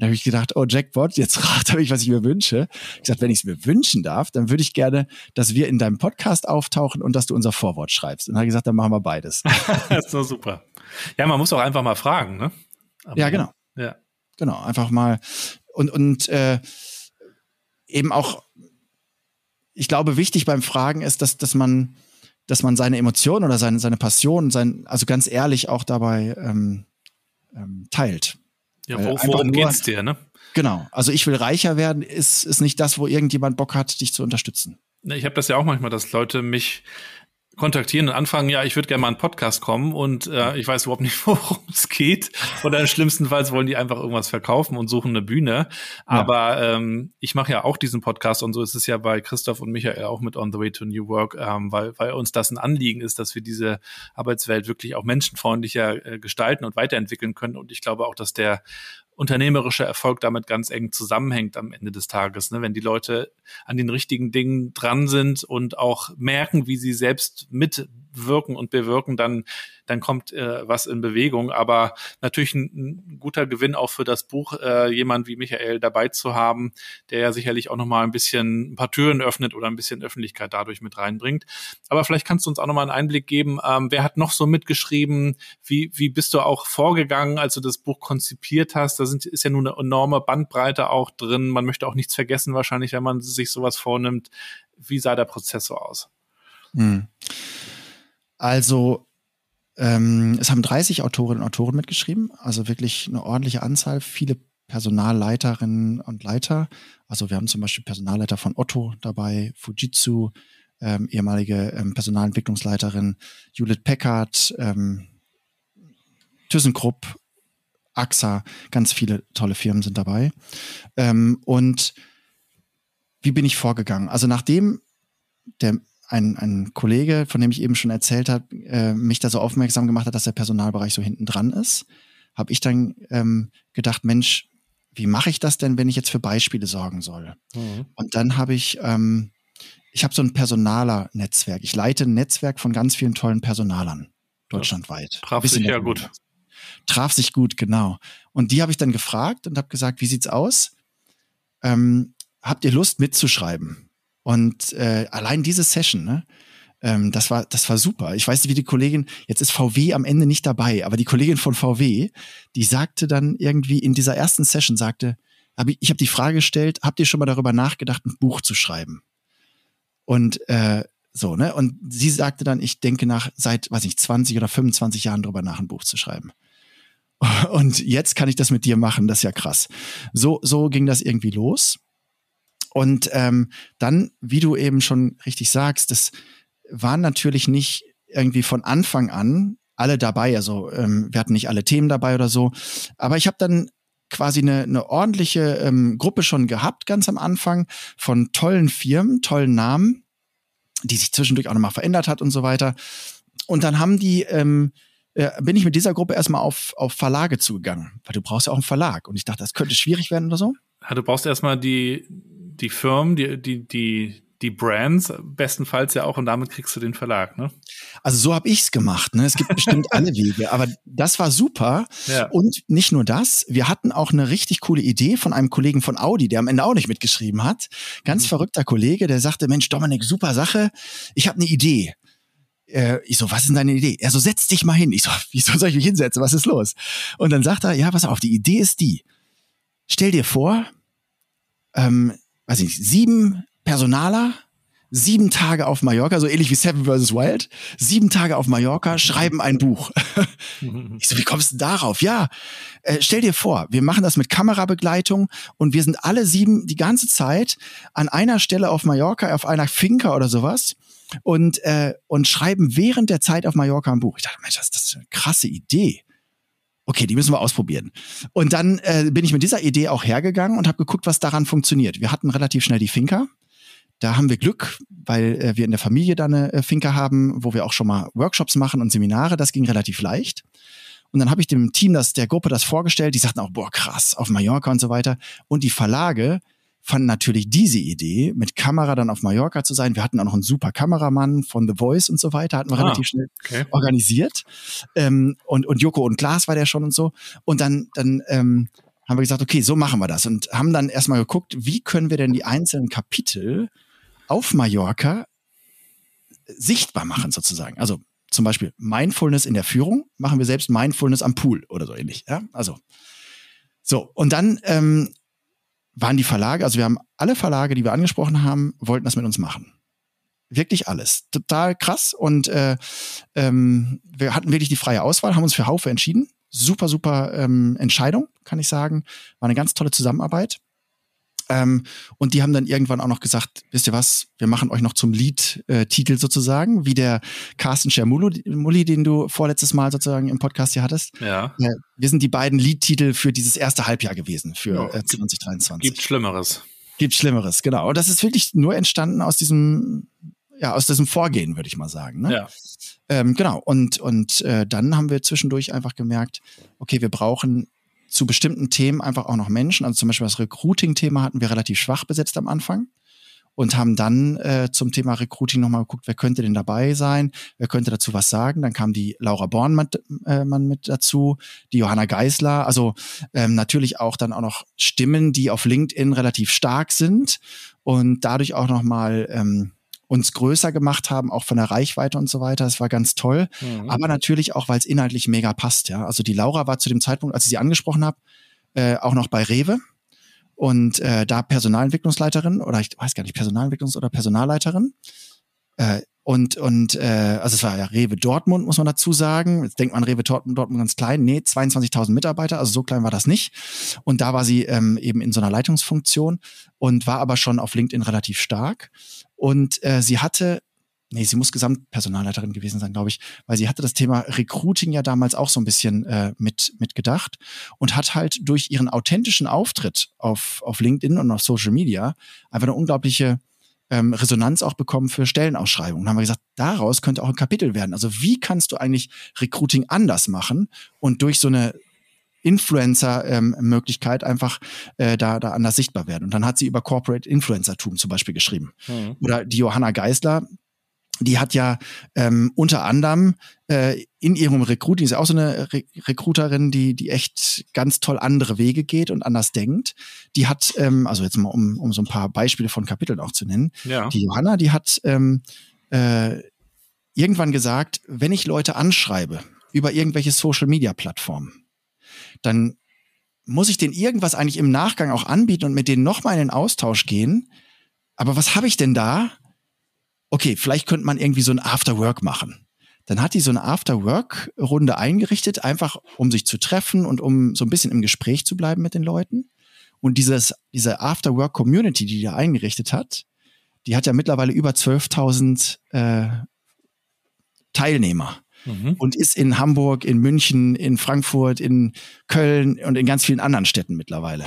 Da habe ich gedacht, oh Jackpot, jetzt rate ich, was ich mir wünsche. Ich gesagt, wenn ich es mir wünschen darf, dann würde ich gerne, dass wir in deinem Podcast auftauchen und dass du unser Vorwort schreibst. Und dann habe ich gesagt, dann machen wir beides. das ist doch super. Ja, man muss auch einfach mal fragen, ne? Aber ja, genau. Ja. Genau, einfach mal und und äh, eben auch ich glaube, wichtig beim Fragen ist, dass, dass man, dass man seine Emotionen oder seine, seine Passion, sein, also ganz ehrlich auch dabei ähm, ähm, teilt. Ja, wo, worum nur, geht's dir, ne? Genau. Also ich will reicher werden, ist, ist nicht das, wo irgendjemand Bock hat, dich zu unterstützen. Ich habe das ja auch manchmal, dass Leute mich kontaktieren und anfangen, ja, ich würde gerne mal einen Podcast kommen und äh, ich weiß überhaupt nicht, worum es geht. Oder schlimmstenfalls wollen die einfach irgendwas verkaufen und suchen eine Bühne. Aber ja. ähm, ich mache ja auch diesen Podcast und so ist es ja bei Christoph und Michael auch mit On the Way to New Work, ähm, weil, weil uns das ein Anliegen ist, dass wir diese Arbeitswelt wirklich auch menschenfreundlicher äh, gestalten und weiterentwickeln können. Und ich glaube auch, dass der unternehmerischer Erfolg damit ganz eng zusammenhängt am Ende des Tages. Ne? Wenn die Leute an den richtigen Dingen dran sind und auch merken, wie sie selbst mitwirken und bewirken, dann dann kommt äh, was in Bewegung. Aber natürlich ein, ein, guter Gewinn auch für das Buch, äh, jemand wie Michael dabei zu haben, der ja sicherlich auch nochmal ein bisschen ein paar Türen öffnet oder ein bisschen Öffentlichkeit dadurch mit reinbringt. Aber vielleicht kannst du uns auch nochmal einen Einblick geben, ähm, wer hat noch so mitgeschrieben, wie, wie bist du auch vorgegangen, als du das Buch konzipiert hast? Das sind, ist ja nun eine enorme Bandbreite auch drin. Man möchte auch nichts vergessen wahrscheinlich, wenn man sich sowas vornimmt. Wie sah der Prozess so aus? Hm. Also ähm, es haben 30 Autorinnen und Autoren mitgeschrieben, also wirklich eine ordentliche Anzahl, viele Personalleiterinnen und Leiter. Also wir haben zum Beispiel Personalleiter von Otto dabei, Fujitsu, ähm, ehemalige ähm, Personalentwicklungsleiterin Judith Peckert, ähm, ThyssenKrupp, AXA, ganz viele tolle Firmen sind dabei. Ähm, und wie bin ich vorgegangen? Also nachdem der ein, ein Kollege, von dem ich eben schon erzählt habe, äh, mich da so aufmerksam gemacht hat, dass der Personalbereich so hinten dran ist, habe ich dann ähm, gedacht, Mensch, wie mache ich das denn, wenn ich jetzt für Beispiele sorgen soll? Mhm. Und dann habe ich, ähm, ich habe so ein Personaler-Netzwerk. Ich leite ein Netzwerk von ganz vielen tollen Personalern deutschlandweit. Ja, traf sich ja gut. Traf sich gut, genau. Und die habe ich dann gefragt und habe gesagt, wie sieht's aus? Ähm, habt ihr Lust mitzuschreiben? Und äh, allein diese Session, ne, ähm, das war, das war super. Ich weiß nicht, wie die Kollegin, jetzt ist VW am Ende nicht dabei, aber die Kollegin von VW, die sagte dann irgendwie in dieser ersten Session, sagte, hab ich, ich habe die Frage gestellt, habt ihr schon mal darüber nachgedacht, ein Buch zu schreiben? Und äh, so, ne? Und sie sagte dann, ich denke nach seit, weiß ich, 20 oder 25 Jahren darüber nach, ein Buch zu schreiben. Und jetzt kann ich das mit dir machen, das ist ja krass. So, so ging das irgendwie los. Und ähm, dann, wie du eben schon richtig sagst, das waren natürlich nicht irgendwie von Anfang an alle dabei. Also ähm, wir hatten nicht alle Themen dabei oder so. Aber ich habe dann quasi eine, eine ordentliche ähm, Gruppe schon gehabt, ganz am Anfang, von tollen Firmen, tollen Namen, die sich zwischendurch auch nochmal verändert hat und so weiter. Und dann haben die, ähm, äh, bin ich mit dieser Gruppe erstmal auf, auf Verlage zugegangen, weil du brauchst ja auch einen Verlag. Und ich dachte, das könnte schwierig werden oder so. Ja, du brauchst erstmal die, die Firmen, die, die, die, die Brands, bestenfalls ja auch, und damit kriegst du den Verlag, ne? Also so habe ich's gemacht. Ne? Es gibt bestimmt alle Wege, aber das war super. Ja. Und nicht nur das, wir hatten auch eine richtig coole Idee von einem Kollegen von Audi, der am Ende auch nicht mitgeschrieben hat. Ganz mhm. verrückter Kollege, der sagte, Mensch, Dominik, super Sache, ich habe eine Idee. Äh, ich so, was ist denn deine Idee? Er so, setz dich mal hin. Ich so, wieso soll ich mich hinsetzen? Was ist los? Und dann sagt er, ja, pass auf, die Idee ist die. Stell dir vor, ähm, weiß ich nicht, sieben Personaler, sieben Tage auf Mallorca, so ähnlich wie Seven vs. Wild, sieben Tage auf Mallorca, schreiben ein Buch. ich so, wie kommst du darauf? Ja, äh, stell dir vor, wir machen das mit Kamerabegleitung und wir sind alle sieben die ganze Zeit an einer Stelle auf Mallorca, auf einer Finca oder sowas und, äh, und schreiben während der Zeit auf Mallorca ein Buch. Ich dachte, Mensch, das, das ist eine krasse Idee okay, die müssen wir ausprobieren. Und dann äh, bin ich mit dieser Idee auch hergegangen und habe geguckt, was daran funktioniert. Wir hatten relativ schnell die Finca. Da haben wir Glück, weil äh, wir in der Familie da eine äh, Finca haben, wo wir auch schon mal Workshops machen und Seminare. Das ging relativ leicht. Und dann habe ich dem Team das, der Gruppe das vorgestellt. Die sagten auch, boah, krass, auf Mallorca und so weiter. Und die Verlage fanden natürlich diese Idee, mit Kamera dann auf Mallorca zu sein. Wir hatten auch noch einen super Kameramann von The Voice und so weiter, hatten wir ah, relativ schnell okay. organisiert. Ähm, und, und Joko und Glas war der schon und so. Und dann, dann ähm, haben wir gesagt, okay, so machen wir das. Und haben dann erstmal geguckt, wie können wir denn die einzelnen Kapitel auf Mallorca sichtbar machen, sozusagen. Also zum Beispiel Mindfulness in der Führung, machen wir selbst Mindfulness am Pool oder so ähnlich. Ja? Also so, und dann ähm, waren die Verlage, also wir haben alle Verlage, die wir angesprochen haben, wollten das mit uns machen. Wirklich alles. Total krass. Und äh, ähm, wir hatten wirklich die freie Auswahl, haben uns für Haufe entschieden. Super, super ähm, Entscheidung, kann ich sagen. War eine ganz tolle Zusammenarbeit. Ähm, und die haben dann irgendwann auch noch gesagt, wisst ihr was, wir machen euch noch zum Lied-Titel sozusagen, wie der Carsten Schermulli, den du vorletztes Mal sozusagen im Podcast hier hattest. Ja. Äh, wir sind die beiden Liedtitel für dieses erste Halbjahr gewesen, für äh, 2023. Gibt Schlimmeres. Gibt Schlimmeres, genau. Und das ist wirklich nur entstanden aus diesem, ja, aus diesem Vorgehen, würde ich mal sagen. Ne? Ja. Ähm, genau. Und, und äh, dann haben wir zwischendurch einfach gemerkt, okay, wir brauchen zu bestimmten Themen einfach auch noch Menschen. Also zum Beispiel das Recruiting-Thema hatten wir relativ schwach besetzt am Anfang und haben dann äh, zum Thema Recruiting nochmal geguckt, wer könnte denn dabei sein, wer könnte dazu was sagen. Dann kam die Laura Bornmann äh, mit dazu, die Johanna Geisler, also ähm, natürlich auch dann auch noch Stimmen, die auf LinkedIn relativ stark sind und dadurch auch nochmal ähm, uns größer gemacht haben, auch von der Reichweite und so weiter. Das war ganz toll. Mhm. Aber natürlich auch, weil es inhaltlich mega passt. Ja, also die Laura war zu dem Zeitpunkt, als ich sie angesprochen habe, äh, auch noch bei Rewe und äh, da Personalentwicklungsleiterin oder ich weiß gar nicht, Personalentwicklungs- oder Personalleiterin. Äh, und, und äh, also es war ja Rewe Dortmund, muss man dazu sagen. Jetzt denkt man Rewe Dortmund, Dortmund ganz klein. Nee, 22.000 Mitarbeiter, also so klein war das nicht. Und da war sie ähm, eben in so einer Leitungsfunktion und war aber schon auf LinkedIn relativ stark. Und äh, sie hatte nee, sie muss Gesamtpersonalleiterin gewesen sein, glaube ich, weil sie hatte das Thema Recruiting ja damals auch so ein bisschen äh, mit mitgedacht und hat halt durch ihren authentischen Auftritt auf auf LinkedIn und auf Social Media einfach eine unglaubliche ähm, Resonanz auch bekommen für Stellenausschreibungen. Dann haben wir gesagt, daraus könnte auch ein Kapitel werden. Also wie kannst du eigentlich Recruiting anders machen und durch so eine Influencer-Möglichkeit ähm, einfach äh, da, da anders sichtbar werden. Und dann hat sie über Corporate Influencertum zum Beispiel geschrieben. Mhm. Oder die Johanna Geisler, die hat ja ähm, unter anderem äh, in ihrem Recruiting, ist ja auch so eine Re Recruiterin, die, die echt ganz toll andere Wege geht und anders denkt. Die hat, ähm, also jetzt mal um, um so ein paar Beispiele von Kapiteln auch zu nennen, ja. die Johanna, die hat ähm, äh, irgendwann gesagt, wenn ich Leute anschreibe über irgendwelche Social-Media-Plattformen, dann muss ich denen irgendwas eigentlich im Nachgang auch anbieten und mit denen nochmal in den Austausch gehen. Aber was habe ich denn da, okay, vielleicht könnte man irgendwie so ein Afterwork machen. Dann hat die so eine Afterwork-Runde eingerichtet, einfach um sich zu treffen und um so ein bisschen im Gespräch zu bleiben mit den Leuten. Und dieses, diese Afterwork-Community, die die da eingerichtet hat, die hat ja mittlerweile über 12.000 äh, Teilnehmer mhm. und ist in Hamburg, in München, in Frankfurt, in Köln und in ganz vielen anderen Städten mittlerweile.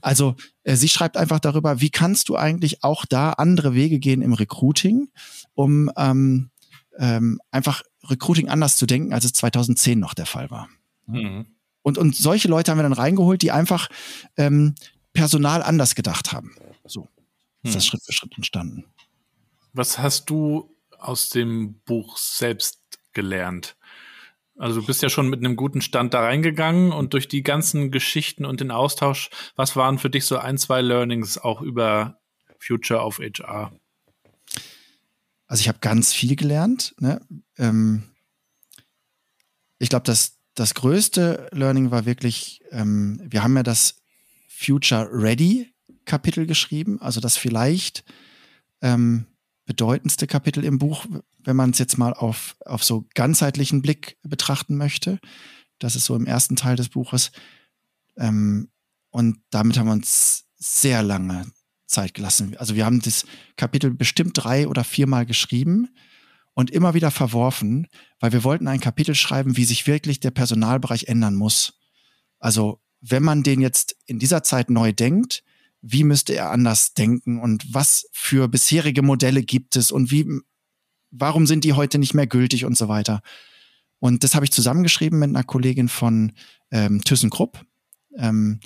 Also äh, sie schreibt einfach darüber, wie kannst du eigentlich auch da andere Wege gehen im Recruiting, um ähm, ähm, einfach Recruiting anders zu denken, als es 2010 noch der Fall war. Mhm. Und, und solche Leute haben wir dann reingeholt, die einfach ähm, Personal anders gedacht haben. So ist mhm. das Schritt für Schritt entstanden. Was hast du aus dem Buch selbst gelernt? Also du bist ja schon mit einem guten Stand da reingegangen und durch die ganzen Geschichten und den Austausch, was waren für dich so ein, zwei Learnings auch über Future of HR? Also ich habe ganz viel gelernt. Ne? Ähm, ich glaube, das, das größte Learning war wirklich, ähm, wir haben ja das Future Ready Kapitel geschrieben, also das vielleicht ähm, bedeutendste Kapitel im Buch, wenn man es jetzt mal auf, auf so ganzheitlichen Blick betrachten möchte. Das ist so im ersten Teil des Buches. Ähm, und damit haben wir uns sehr lange Zeit gelassen. Also wir haben das Kapitel bestimmt drei oder viermal geschrieben und immer wieder verworfen, weil wir wollten ein Kapitel schreiben, wie sich wirklich der Personalbereich ändern muss. Also wenn man den jetzt in dieser Zeit neu denkt, wie müsste er anders denken und was für bisherige Modelle gibt es und wie, warum sind die heute nicht mehr gültig und so weiter. Und das habe ich zusammengeschrieben mit einer Kollegin von ähm, ThyssenKrupp ähm,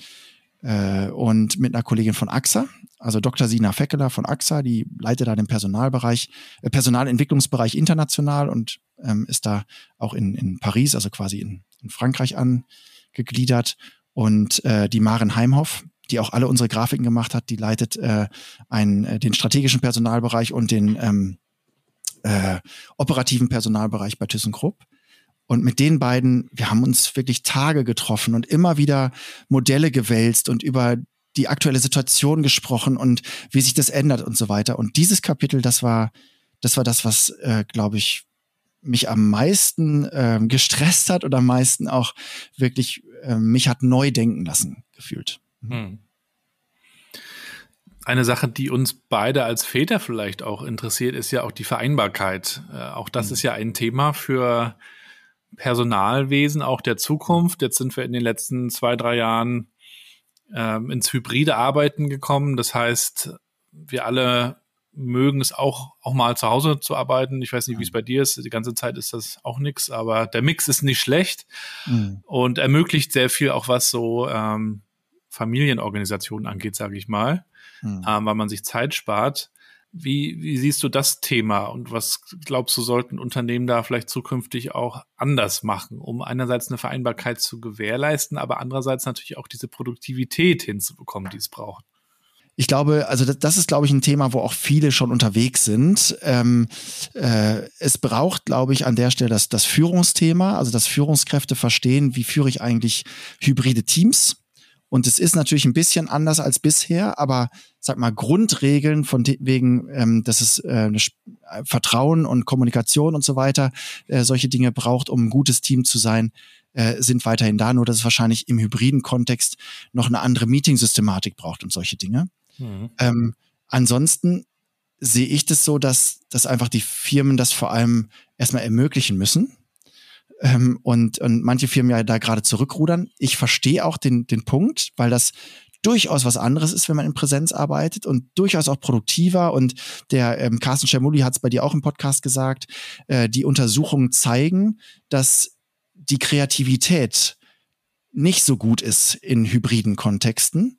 äh, und mit einer Kollegin von AXA, also Dr. Sina Feckeler von AXA, die leitet da den Personalbereich, äh, Personalentwicklungsbereich international und ähm, ist da auch in, in Paris, also quasi in, in Frankreich angegliedert. Und äh, die Maren Heimhoff, die auch alle unsere Grafiken gemacht hat, die leitet äh, einen, äh, den strategischen Personalbereich und den ähm, äh, operativen Personalbereich bei ThyssenKrupp. Und mit den beiden, wir haben uns wirklich Tage getroffen und immer wieder Modelle gewälzt und über die aktuelle Situation gesprochen und wie sich das ändert und so weiter. Und dieses Kapitel, das war, das war das, was, äh, glaube ich, mich am meisten äh, gestresst hat und am meisten auch wirklich äh, mich hat neu denken lassen gefühlt. Hm. Eine Sache, die uns beide als Väter vielleicht auch interessiert, ist ja auch die Vereinbarkeit. Äh, auch das hm. ist ja ein Thema für Personalwesen, auch der Zukunft. Jetzt sind wir in den letzten zwei, drei Jahren ähm, ins hybride Arbeiten gekommen. Das heißt, wir alle mögen es auch, auch mal zu Hause zu arbeiten. Ich weiß nicht, wie es bei dir ist. Die ganze Zeit ist das auch nix, aber der Mix ist nicht schlecht mhm. und ermöglicht sehr viel auch was so ähm, Familienorganisationen angeht, sage ich mal, mhm. ähm, weil man sich Zeit spart. Wie, wie siehst du das Thema und was glaubst du, sollten Unternehmen da vielleicht zukünftig auch anders machen, um einerseits eine Vereinbarkeit zu gewährleisten, aber andererseits natürlich auch diese Produktivität hinzubekommen, die es braucht? Ich glaube, also das, ist, glaube ich, ein Thema, wo auch viele schon unterwegs sind. Ähm, äh, es braucht, glaube ich, an der Stelle das, das Führungsthema, also dass Führungskräfte verstehen, wie führe ich eigentlich hybride Teams Und es ist natürlich ein bisschen anders als bisher, aber sag mal, Grundregeln von wegen, ähm, dass es äh, Vertrauen und Kommunikation und so weiter, äh, solche Dinge braucht, um ein gutes Team zu sein, äh, sind weiterhin da, nur dass es wahrscheinlich im hybriden Kontext noch eine andere Meeting-Systematik braucht und solche Dinge. Mhm. Ähm, ansonsten sehe ich das so, dass, dass einfach die Firmen das vor allem erstmal ermöglichen müssen. Ähm, und, und manche Firmen ja da gerade zurückrudern. Ich verstehe auch den, den Punkt, weil das durchaus was anderes ist, wenn man in Präsenz arbeitet und durchaus auch produktiver. Und der ähm, Carsten Schermulli hat es bei dir auch im Podcast gesagt, äh, die Untersuchungen zeigen, dass die Kreativität nicht so gut ist in hybriden Kontexten.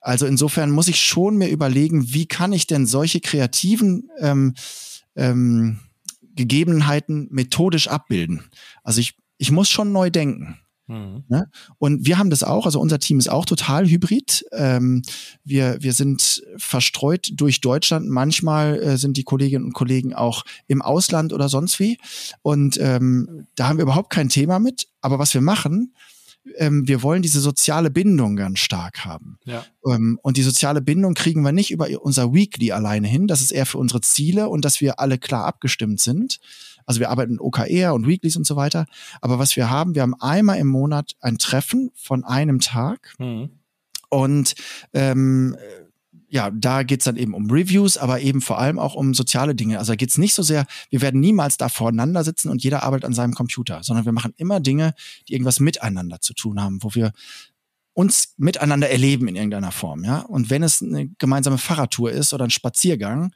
Also insofern muss ich schon mir überlegen, wie kann ich denn solche kreativen ähm, ähm, Gegebenheiten methodisch abbilden. Also ich, ich muss schon neu denken. Mhm. Ne? Und wir haben das auch, also unser Team ist auch total hybrid. Ähm, wir, wir sind verstreut durch Deutschland. Manchmal äh, sind die Kolleginnen und Kollegen auch im Ausland oder sonst wie. Und ähm, da haben wir überhaupt kein Thema mit. Aber was wir machen, ähm, wir wollen diese soziale Bindung ganz stark haben. Ja. Ähm, und die soziale Bindung kriegen wir nicht über unser Weekly alleine hin. Das ist eher für unsere Ziele und dass wir alle klar abgestimmt sind. Also wir arbeiten OKR und Weeklies und so weiter. Aber was wir haben, wir haben einmal im Monat ein Treffen von einem Tag. Mhm. Und ähm, ja, da geht's dann eben um Reviews, aber eben vor allem auch um soziale Dinge. Also da geht's nicht so sehr, wir werden niemals da voreinander sitzen und jeder arbeitet an seinem Computer, sondern wir machen immer Dinge, die irgendwas miteinander zu tun haben, wo wir uns miteinander erleben in irgendeiner Form, ja. Und wenn es eine gemeinsame Fahrradtour ist oder ein Spaziergang,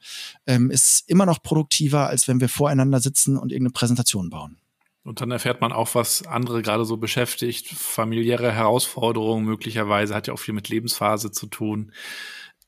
ähm, ist immer noch produktiver, als wenn wir voreinander sitzen und irgendeine Präsentation bauen. Und dann erfährt man auch, was andere gerade so beschäftigt, familiäre Herausforderungen möglicherweise, hat ja auch viel mit Lebensphase zu tun.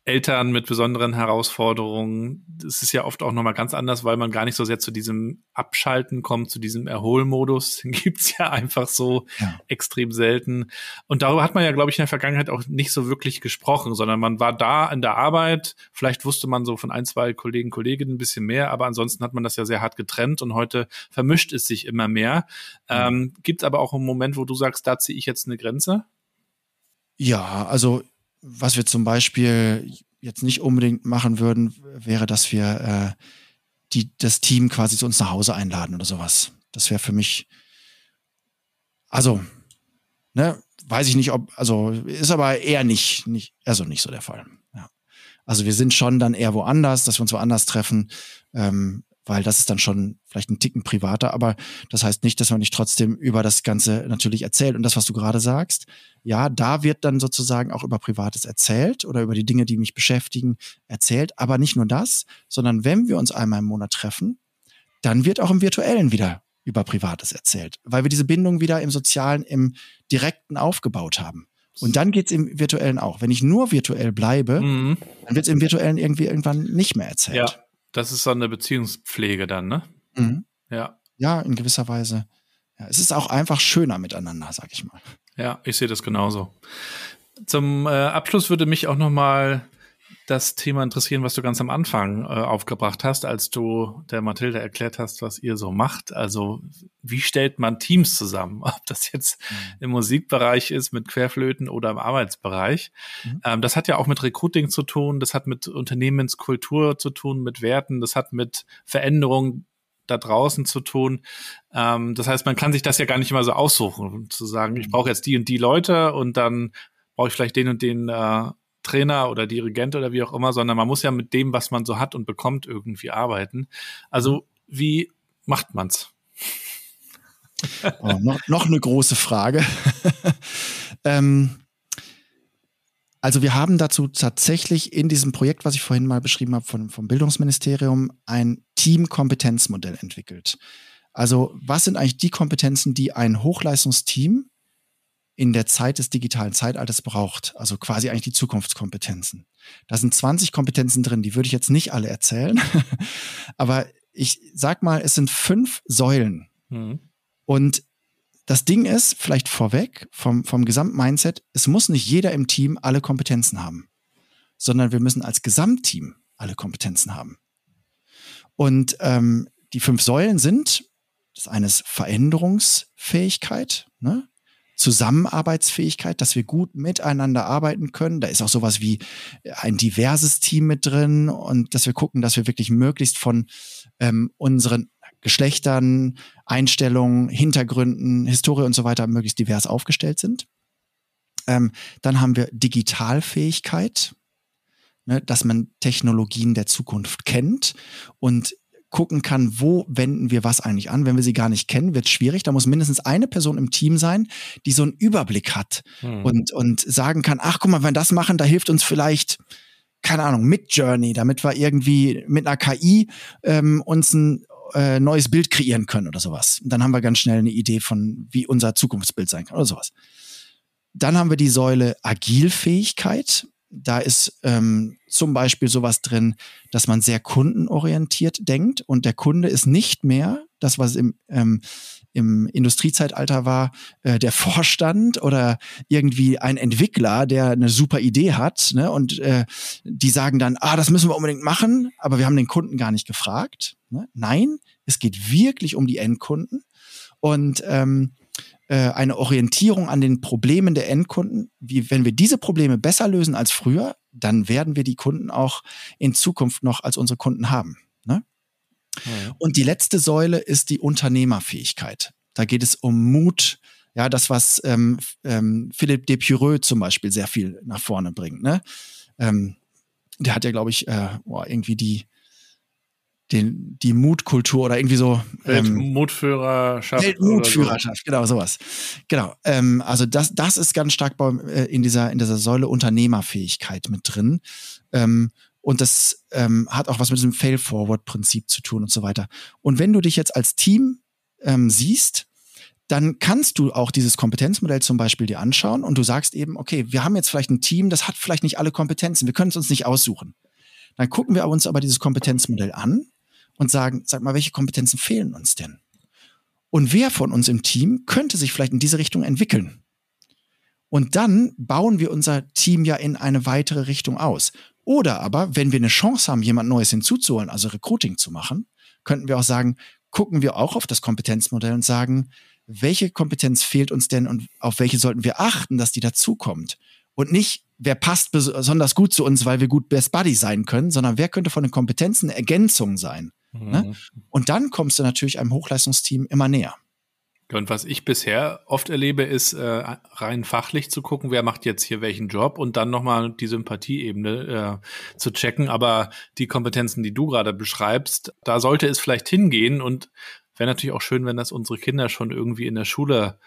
Eltern mit besonderen Herausforderungen. Das ist ja oft auch nochmal ganz anders, weil man gar nicht so sehr zu diesem Abschalten kommt, zu diesem Erholmodus. Den gibt's ja einfach so ja. extrem selten. Und darüber hat man ja, glaube ich, in der Vergangenheit auch nicht so wirklich gesprochen, sondern man war da in der Arbeit. Vielleicht wusste man so von ein, zwei Kollegen, Kolleginnen ein bisschen mehr, aber ansonsten hat man das ja sehr hart getrennt und heute vermischt es sich immer mehr. Mhm. Ähm, Gibt aber auch einen Moment, wo du sagst, da ziehe ich jetzt eine Grenze? Ja, also was wir zum Beispiel jetzt nicht unbedingt machen würden, wäre, dass wir äh, die, das Team quasi zu uns nach Hause einladen oder sowas. Das wäre für mich, also, ne, weiß ich nicht, ob, also ist aber eher nicht, nicht, also nicht so der Fall. Ja. Also wir sind schon dann eher woanders, dass wir uns woanders treffen. Ähm, weil das ist dann schon vielleicht ein Ticken privater, aber das heißt nicht, dass man nicht trotzdem über das Ganze natürlich erzählt. Und das, was du gerade sagst, ja, da wird dann sozusagen auch über Privates erzählt oder über die Dinge, die mich beschäftigen, erzählt. Aber nicht nur das, sondern wenn wir uns einmal im Monat treffen, dann wird auch im Virtuellen wieder über Privates erzählt, weil wir diese Bindung wieder im Sozialen, im Direkten aufgebaut haben. Und dann geht's im Virtuellen auch. Wenn ich nur virtuell bleibe, mhm. dann wird es im Virtuellen irgendwie irgendwann nicht mehr erzählt. Ja. Das ist so eine Beziehungspflege dann, ne? Mhm. Ja. Ja, in gewisser Weise. Ja, es ist auch einfach schöner miteinander, sag ich mal. Ja, ich sehe das genauso. Zum äh, Abschluss würde mich auch noch mal das Thema interessieren, was du ganz am Anfang äh, aufgebracht hast, als du der Mathilde erklärt hast, was ihr so macht. Also wie stellt man Teams zusammen? Ob das jetzt mhm. im Musikbereich ist, mit Querflöten oder im Arbeitsbereich. Mhm. Ähm, das hat ja auch mit Recruiting zu tun, das hat mit Unternehmenskultur zu tun, mit Werten, das hat mit Veränderungen da draußen zu tun. Ähm, das heißt, man kann sich das ja gar nicht immer so aussuchen, zu sagen, ich mhm. brauche jetzt die und die Leute und dann brauche ich vielleicht den und den äh, Trainer oder Dirigent oder wie auch immer, sondern man muss ja mit dem, was man so hat und bekommt, irgendwie arbeiten. Also wie macht man's? Oh, noch, noch eine große Frage. ähm, also wir haben dazu tatsächlich in diesem Projekt, was ich vorhin mal beschrieben habe von, vom Bildungsministerium, ein Teamkompetenzmodell entwickelt. Also was sind eigentlich die Kompetenzen, die ein Hochleistungsteam in der Zeit des digitalen Zeitalters braucht. Also quasi eigentlich die Zukunftskompetenzen. Da sind 20 Kompetenzen drin, die würde ich jetzt nicht alle erzählen. Aber ich sag mal, es sind fünf Säulen. Mhm. Und das Ding ist, vielleicht vorweg vom, vom Gesamtmindset, es muss nicht jeder im Team alle Kompetenzen haben, sondern wir müssen als Gesamtteam alle Kompetenzen haben. Und ähm, die fünf Säulen sind, das eine ist Veränderungsfähigkeit, ne? Zusammenarbeitsfähigkeit, dass wir gut miteinander arbeiten können. Da ist auch sowas wie ein diverses Team mit drin und dass wir gucken, dass wir wirklich möglichst von ähm, unseren Geschlechtern, Einstellungen, Hintergründen, Historie und so weiter möglichst divers aufgestellt sind. Ähm, dann haben wir Digitalfähigkeit, ne, dass man Technologien der Zukunft kennt und gucken kann, wo wenden wir was eigentlich an. Wenn wir sie gar nicht kennen, wird es schwierig. Da muss mindestens eine Person im Team sein, die so einen Überblick hat hm. und, und sagen kann, ach guck mal, wenn wir das machen, da hilft uns vielleicht, keine Ahnung, mit Journey, damit wir irgendwie mit einer KI ähm, uns ein äh, neues Bild kreieren können oder sowas. Und dann haben wir ganz schnell eine Idee von, wie unser Zukunftsbild sein kann oder sowas. Dann haben wir die Säule Agilfähigkeit. Da ist ähm, zum Beispiel sowas drin, dass man sehr kundenorientiert denkt und der Kunde ist nicht mehr das, was im, ähm, im Industriezeitalter war, äh, der Vorstand oder irgendwie ein Entwickler, der eine super Idee hat ne? und äh, die sagen dann, ah, das müssen wir unbedingt machen, aber wir haben den Kunden gar nicht gefragt. Ne? Nein, es geht wirklich um die Endkunden und ähm, äh, eine Orientierung an den Problemen der Endkunden. Wie, wenn wir diese Probleme besser lösen als früher, dann werden wir die Kunden auch in Zukunft noch als unsere Kunden haben. Ne? Ja. Und die letzte Säule ist die Unternehmerfähigkeit. Da geht es um Mut, ja, das, was ähm, ähm, Philippe Depureux zum Beispiel sehr viel nach vorne bringt. Ne? Ähm, der hat ja, glaube ich, äh, boah, irgendwie die den, die Mutkultur oder irgendwie so. Ähm, Weltmutführerschaft. Weltmutführerschaft, so. genau, sowas. Genau. Ähm, also das, das ist ganz stark bei, äh, in, dieser, in dieser Säule Unternehmerfähigkeit mit drin. Ähm, und das ähm, hat auch was mit diesem Fail-Forward-Prinzip zu tun und so weiter. Und wenn du dich jetzt als Team ähm, siehst, dann kannst du auch dieses Kompetenzmodell zum Beispiel dir anschauen und du sagst eben, okay, wir haben jetzt vielleicht ein Team, das hat vielleicht nicht alle Kompetenzen, wir können es uns nicht aussuchen. Dann gucken wir uns aber dieses Kompetenzmodell an und sagen, sag mal, welche Kompetenzen fehlen uns denn? Und wer von uns im Team könnte sich vielleicht in diese Richtung entwickeln? Und dann bauen wir unser Team ja in eine weitere Richtung aus. Oder aber, wenn wir eine Chance haben, jemand Neues hinzuzuholen, also Recruiting zu machen, könnten wir auch sagen, gucken wir auch auf das Kompetenzmodell und sagen, welche Kompetenz fehlt uns denn und auf welche sollten wir achten, dass die dazukommt? Und nicht, wer passt besonders gut zu uns, weil wir gut Best Buddy sein können, sondern wer könnte von den Kompetenzen Ergänzung sein? Ne? Mhm. Und dann kommst du natürlich einem Hochleistungsteam immer näher. Und was ich bisher oft erlebe, ist äh, rein fachlich zu gucken, wer macht jetzt hier welchen Job und dann nochmal die Sympathieebene äh, zu checken. Aber die Kompetenzen, die du gerade beschreibst, da sollte es vielleicht hingehen und wäre natürlich auch schön, wenn das unsere Kinder schon irgendwie in der Schule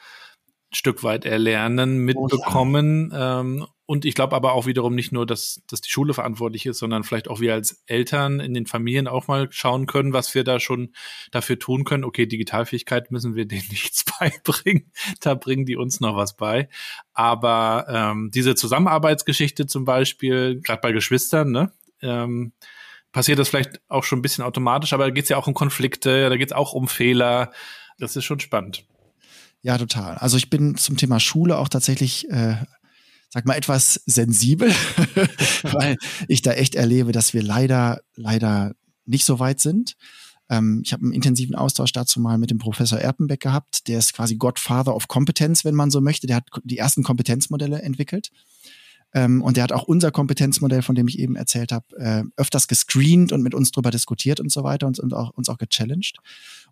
ein Stück weit erlernen, mitbekommen. Oh ja. ähm, und ich glaube aber auch wiederum nicht nur, dass, dass die Schule verantwortlich ist, sondern vielleicht auch wir als Eltern in den Familien auch mal schauen können, was wir da schon dafür tun können. Okay, Digitalfähigkeit müssen wir denen nichts beibringen. Da bringen die uns noch was bei. Aber ähm, diese Zusammenarbeitsgeschichte zum Beispiel, gerade bei Geschwistern, ne? Ähm, passiert das vielleicht auch schon ein bisschen automatisch, aber da geht es ja auch um Konflikte, da geht es auch um Fehler. Das ist schon spannend. Ja, total. Also ich bin zum Thema Schule auch tatsächlich äh, sag mal, etwas sensibel, weil ich da echt erlebe, dass wir leider, leider nicht so weit sind. Ähm, ich habe einen intensiven Austausch dazu mal mit dem Professor Erpenbeck gehabt. Der ist quasi Godfather of Competence, wenn man so möchte. Der hat die ersten Kompetenzmodelle entwickelt. Ähm, und der hat auch unser Kompetenzmodell, von dem ich eben erzählt habe, äh, öfters gescreent und mit uns drüber diskutiert und so weiter und, und auch, uns auch gechallenged.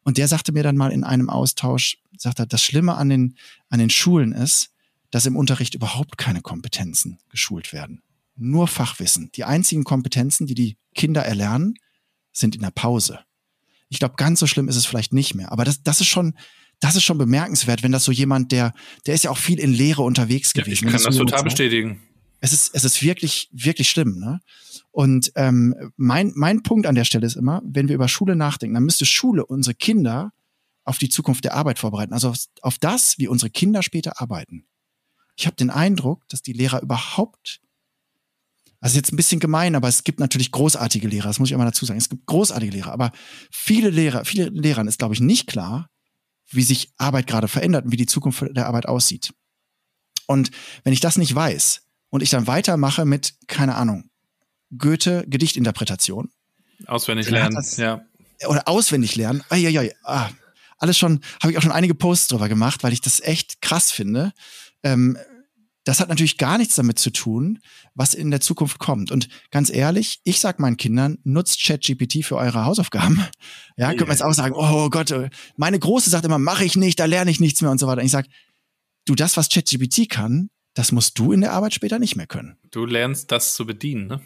Und der sagte mir dann mal in einem Austausch, sagt er, das Schlimme an den, an den Schulen ist, dass im Unterricht überhaupt keine Kompetenzen geschult werden. Nur Fachwissen. Die einzigen Kompetenzen, die die Kinder erlernen, sind in der Pause. Ich glaube, ganz so schlimm ist es vielleicht nicht mehr. Aber das, das ist schon, das ist schon bemerkenswert, wenn das so jemand, der, der ist ja auch viel in Lehre unterwegs gewesen. Ja, ich kann das, das total bestätigen. Es ist, es ist wirklich, wirklich schlimm. Ne? Und ähm, mein, mein Punkt an der Stelle ist immer, wenn wir über Schule nachdenken, dann müsste Schule unsere Kinder auf die Zukunft der Arbeit vorbereiten. Also auf, auf das, wie unsere Kinder später arbeiten. Ich habe den Eindruck, dass die Lehrer überhaupt, also jetzt ein bisschen gemein, aber es gibt natürlich großartige Lehrer, das muss ich immer dazu sagen. Es gibt großartige Lehrer, aber viele Lehrer, viele Lehrern ist, glaube ich, nicht klar, wie sich Arbeit gerade verändert und wie die Zukunft der Arbeit aussieht. Und wenn ich das nicht weiß und ich dann weitermache mit, keine Ahnung, Goethe Gedichtinterpretation. Auswendig lernen, ja. Oder auswendig lernen. Ai, ai, ai, ah, alles schon, habe ich auch schon einige Posts drüber gemacht, weil ich das echt krass finde. Ähm, das hat natürlich gar nichts damit zu tun, was in der Zukunft kommt. Und ganz ehrlich, ich sag meinen Kindern, nutzt ChatGPT für eure Hausaufgaben. Ja, yeah. könnte man jetzt auch sagen, oh Gott, äh, meine Große sagt immer, mache ich nicht, da lerne ich nichts mehr und so weiter. Und ich sag, du, das, was ChatGPT kann, das musst du in der Arbeit später nicht mehr können. Du lernst das zu bedienen, ne?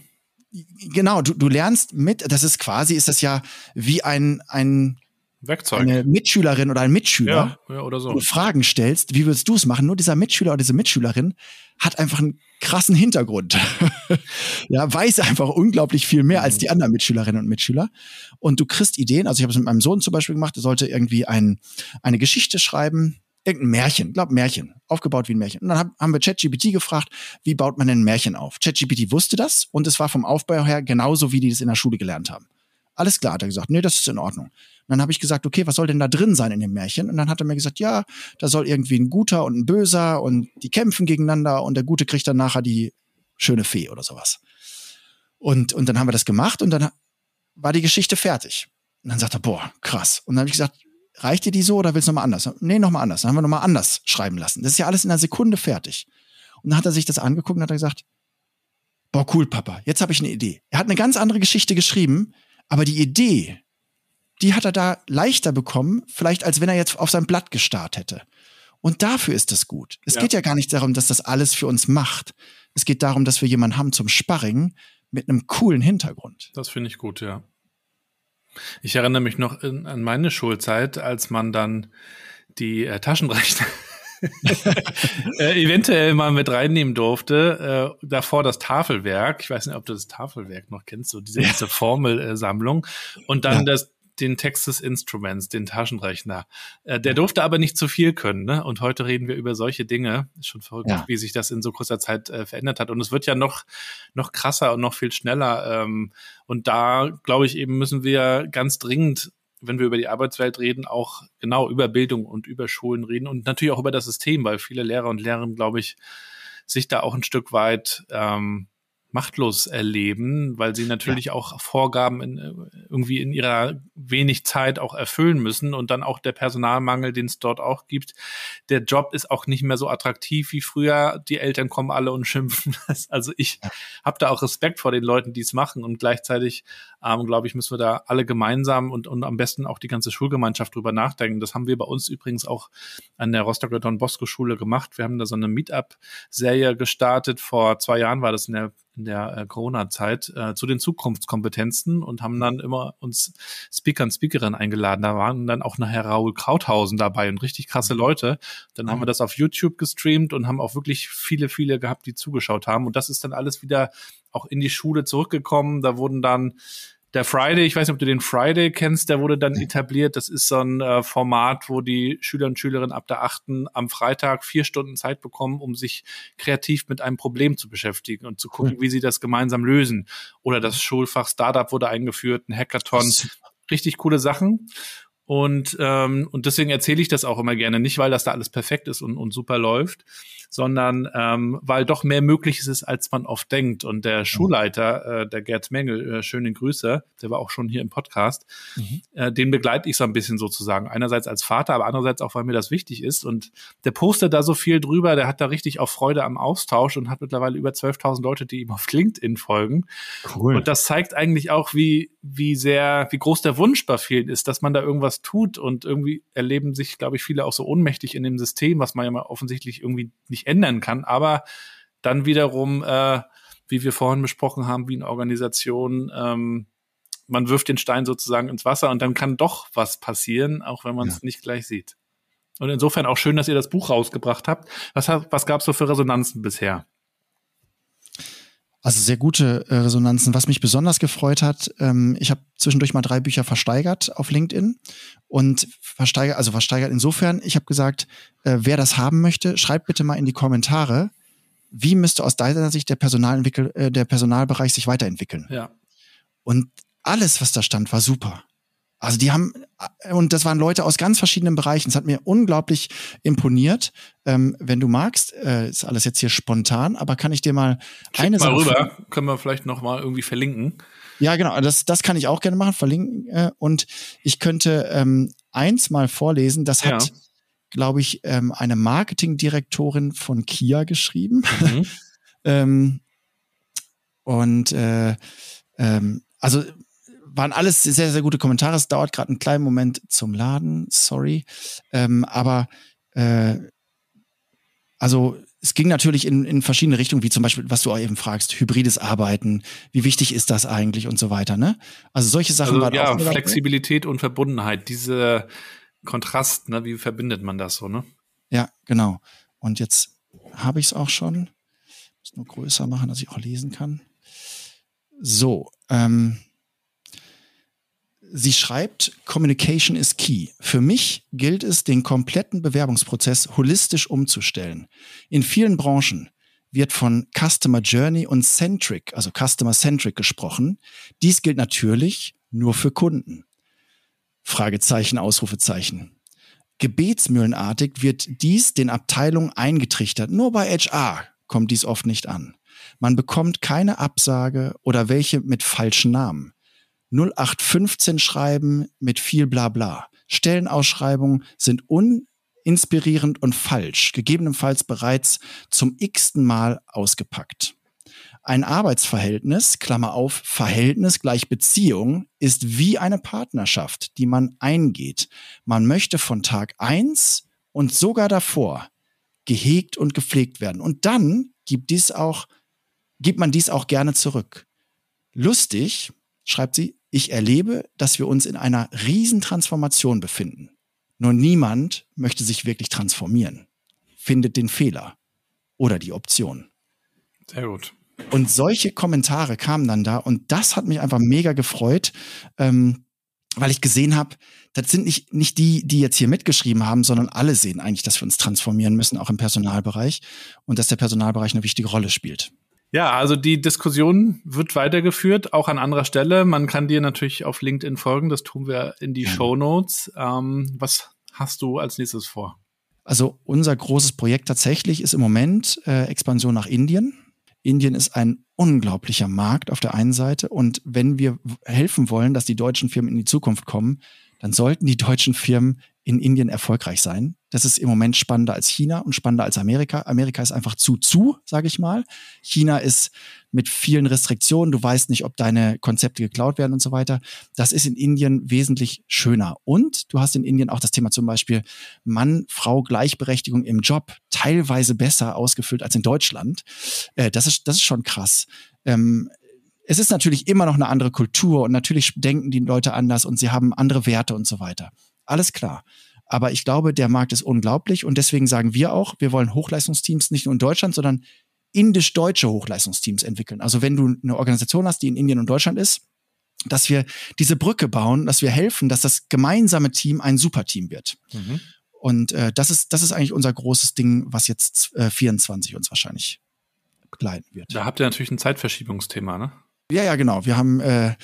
Genau, du, du lernst mit, das ist quasi, ist das ja wie ein, ein Werkzeug. eine Mitschülerin oder ein Mitschüler ja, ja, oder so. du Fragen stellst, wie würdest du es machen? Nur dieser Mitschüler oder diese Mitschülerin hat einfach einen krassen Hintergrund. ja, weiß einfach unglaublich viel mehr als die mhm. anderen Mitschülerinnen und Mitschüler. Und du kriegst Ideen. Also ich habe es mit meinem Sohn zum Beispiel gemacht. Er sollte irgendwie ein, eine Geschichte schreiben, irgendein Märchen, glaub Märchen, aufgebaut wie ein Märchen. Und dann haben wir ChatGPT gefragt, wie baut man ein Märchen auf? ChatGPT wusste das und es war vom Aufbau her genauso, wie die das in der Schule gelernt haben. Alles klar, hat er gesagt, nee, das ist in Ordnung dann habe ich gesagt, okay, was soll denn da drin sein in dem Märchen? Und dann hat er mir gesagt, ja, da soll irgendwie ein Guter und ein Böser und die kämpfen gegeneinander und der Gute kriegt dann nachher die schöne Fee oder sowas. Und, und dann haben wir das gemacht und dann war die Geschichte fertig. Und dann sagt er, boah, krass. Und dann habe ich gesagt, reicht dir die so oder willst du nochmal anders? Nee, nochmal anders. Dann haben wir nochmal anders schreiben lassen. Das ist ja alles in einer Sekunde fertig. Und dann hat er sich das angeguckt und hat gesagt, boah, cool, Papa, jetzt habe ich eine Idee. Er hat eine ganz andere Geschichte geschrieben, aber die Idee, die hat er da leichter bekommen, vielleicht als wenn er jetzt auf sein Blatt gestarrt hätte. Und dafür ist es gut. Es ja. geht ja gar nicht darum, dass das alles für uns macht. Es geht darum, dass wir jemanden haben zum Sparring mit einem coolen Hintergrund. Das finde ich gut, ja. Ich erinnere mich noch in, an meine Schulzeit, als man dann die äh, Taschenrechner äh, eventuell mal mit reinnehmen durfte. Äh, davor das Tafelwerk. Ich weiß nicht, ob du das Tafelwerk noch kennst, so diese ganze Formelsammlung. Und dann ja. das den Texas Instruments, den Taschenrechner. Äh, der durfte aber nicht zu viel können. Ne? Und heute reden wir über solche Dinge. Ist schon verrückt, ja. wie sich das in so kurzer Zeit äh, verändert hat. Und es wird ja noch, noch krasser und noch viel schneller. Ähm, und da, glaube ich, eben müssen wir ganz dringend wenn wir über die Arbeitswelt reden, auch genau über Bildung und über Schulen reden und natürlich auch über das System, weil viele Lehrer und Lehrerinnen, glaube ich, sich da auch ein Stück weit ähm, machtlos erleben, weil sie natürlich ja. auch Vorgaben in, irgendwie in ihrer wenig Zeit auch erfüllen müssen und dann auch der Personalmangel, den es dort auch gibt. Der Job ist auch nicht mehr so attraktiv wie früher. Die Eltern kommen alle und schimpfen. Also ich ja. habe da auch Respekt vor den Leuten, die es machen und gleichzeitig, ähm, glaube ich, müssen wir da alle gemeinsam und, und am besten auch die ganze Schulgemeinschaft drüber nachdenken. Das haben wir bei uns übrigens auch an der Rostocker Don Bosco Schule gemacht. Wir haben da so eine Meetup-Serie gestartet. Vor zwei Jahren war das in der in der äh, Corona-Zeit äh, zu den Zukunftskompetenzen und haben dann immer uns Speaker und Speakerinnen eingeladen. Da waren dann auch nachher Raoul Krauthausen dabei und richtig krasse mhm. Leute. Dann haben wir das auf YouTube gestreamt und haben auch wirklich viele, viele gehabt, die zugeschaut haben. Und das ist dann alles wieder auch in die Schule zurückgekommen. Da wurden dann der Friday, ich weiß nicht, ob du den Friday kennst, der wurde dann etabliert. Das ist so ein äh, Format, wo die Schüler und Schülerinnen ab der achten am Freitag vier Stunden Zeit bekommen, um sich kreativ mit einem Problem zu beschäftigen und zu gucken, wie sie das gemeinsam lösen. Oder das Schulfach Startup wurde eingeführt, ein Hackathon. Richtig coole Sachen. Und, ähm, und deswegen erzähle ich das auch immer gerne. Nicht, weil das da alles perfekt ist und, und super läuft, sondern ähm, weil doch mehr möglich ist, als man oft denkt. Und der Schulleiter, äh, der Gerd Mengel, äh, schöne Grüße, der war auch schon hier im Podcast, mhm. äh, den begleite ich so ein bisschen sozusagen. Einerseits als Vater, aber andererseits auch, weil mir das wichtig ist. Und der postet da so viel drüber, der hat da richtig auch Freude am Austausch und hat mittlerweile über 12.000 Leute, die ihm auf LinkedIn folgen. Cool. Und das zeigt eigentlich auch, wie, wie sehr, wie groß der Wunsch bei vielen ist, dass man da irgendwas tut und irgendwie erleben sich, glaube ich, viele auch so ohnmächtig in dem System, was man ja mal offensichtlich irgendwie nicht nicht ändern kann, aber dann wiederum, äh, wie wir vorhin besprochen haben, wie eine Organisation, ähm, man wirft den Stein sozusagen ins Wasser und dann kann doch was passieren, auch wenn man es ja. nicht gleich sieht. Und insofern auch schön, dass ihr das Buch rausgebracht habt. Was, was gab es so für Resonanzen bisher? Also sehr gute äh, Resonanzen. Was mich besonders gefreut hat, ähm, ich habe zwischendurch mal drei Bücher versteigert auf LinkedIn und versteigert, also versteigert insofern, ich habe gesagt, äh, wer das haben möchte, schreibt bitte mal in die Kommentare, wie müsste aus deiner Sicht der, Personalentwickel, äh, der Personalbereich sich weiterentwickeln. Ja. Und alles, was da stand, war super. Also die haben, und das waren Leute aus ganz verschiedenen Bereichen. Es hat mir unglaublich imponiert. Ähm, wenn du magst, äh, ist alles jetzt hier spontan, aber kann ich dir mal Schick eine mal Sache rüber, können wir vielleicht noch mal irgendwie verlinken. Ja, genau, das, das kann ich auch gerne machen, verlinken. Äh, und ich könnte ähm, eins mal vorlesen. Das hat, ja. glaube ich, ähm, eine Marketingdirektorin von Kia geschrieben. Mhm. ähm, und äh, ähm, also waren alles sehr, sehr gute Kommentare. Es dauert gerade einen kleinen Moment zum Laden, sorry. Ähm, aber äh, also es ging natürlich in, in verschiedene Richtungen, wie zum Beispiel, was du auch eben fragst, hybrides Arbeiten, wie wichtig ist das eigentlich und so weiter, ne? Also solche Sachen also, waren ja, auch. Ja, Flexibilität und Verbundenheit, diese Kontrast, ne, wie verbindet man das so, ne? Ja, genau. Und jetzt habe ich es auch schon. Muss nur größer machen, dass ich auch lesen kann. So, ähm, Sie schreibt, Communication is key. Für mich gilt es, den kompletten Bewerbungsprozess holistisch umzustellen. In vielen Branchen wird von Customer Journey und Centric, also Customer Centric gesprochen. Dies gilt natürlich nur für Kunden. Fragezeichen, Ausrufezeichen. Gebetsmühlenartig wird dies den Abteilungen eingetrichtert. Nur bei HR kommt dies oft nicht an. Man bekommt keine Absage oder welche mit falschen Namen. 0815 schreiben mit viel Blabla. Stellenausschreibungen sind uninspirierend und falsch, gegebenenfalls bereits zum x-ten Mal ausgepackt. Ein Arbeitsverhältnis, Klammer auf, Verhältnis gleich Beziehung, ist wie eine Partnerschaft, die man eingeht. Man möchte von Tag eins und sogar davor gehegt und gepflegt werden. Und dann gibt dies auch, gibt man dies auch gerne zurück. Lustig, schreibt sie, ich erlebe, dass wir uns in einer Riesentransformation befinden. Nur niemand möchte sich wirklich transformieren, findet den Fehler oder die Option. Sehr gut. Und solche Kommentare kamen dann da und das hat mich einfach mega gefreut, ähm, weil ich gesehen habe, das sind nicht, nicht die, die jetzt hier mitgeschrieben haben, sondern alle sehen eigentlich, dass wir uns transformieren müssen, auch im Personalbereich und dass der Personalbereich eine wichtige Rolle spielt. Ja, also die Diskussion wird weitergeführt, auch an anderer Stelle. Man kann dir natürlich auf LinkedIn folgen, das tun wir in die Show Notes. Ähm, was hast du als nächstes vor? Also unser großes Projekt tatsächlich ist im Moment äh, Expansion nach Indien. Indien ist ein unglaublicher Markt auf der einen Seite und wenn wir helfen wollen, dass die deutschen Firmen in die Zukunft kommen, dann sollten die deutschen Firmen in Indien erfolgreich sein. Das ist im Moment spannender als China und spannender als Amerika. Amerika ist einfach zu zu, sage ich mal. China ist mit vielen Restriktionen. Du weißt nicht, ob deine Konzepte geklaut werden und so weiter. Das ist in Indien wesentlich schöner. Und du hast in Indien auch das Thema zum Beispiel Mann-Frau-Gleichberechtigung im Job teilweise besser ausgefüllt als in Deutschland. Äh, das ist das ist schon krass. Ähm, es ist natürlich immer noch eine andere Kultur und natürlich denken die Leute anders und sie haben andere Werte und so weiter. Alles klar. Aber ich glaube, der Markt ist unglaublich und deswegen sagen wir auch, wir wollen Hochleistungsteams nicht nur in Deutschland, sondern indisch-deutsche Hochleistungsteams entwickeln. Also wenn du eine Organisation hast, die in Indien und Deutschland ist, dass wir diese Brücke bauen, dass wir helfen, dass das gemeinsame Team ein Superteam wird. Mhm. Und äh, das ist das ist eigentlich unser großes Ding, was jetzt äh, 24 uns wahrscheinlich begleiten wird. Da habt ihr natürlich ein Zeitverschiebungsthema, ne? Ja, ja, genau. Wir haben äh,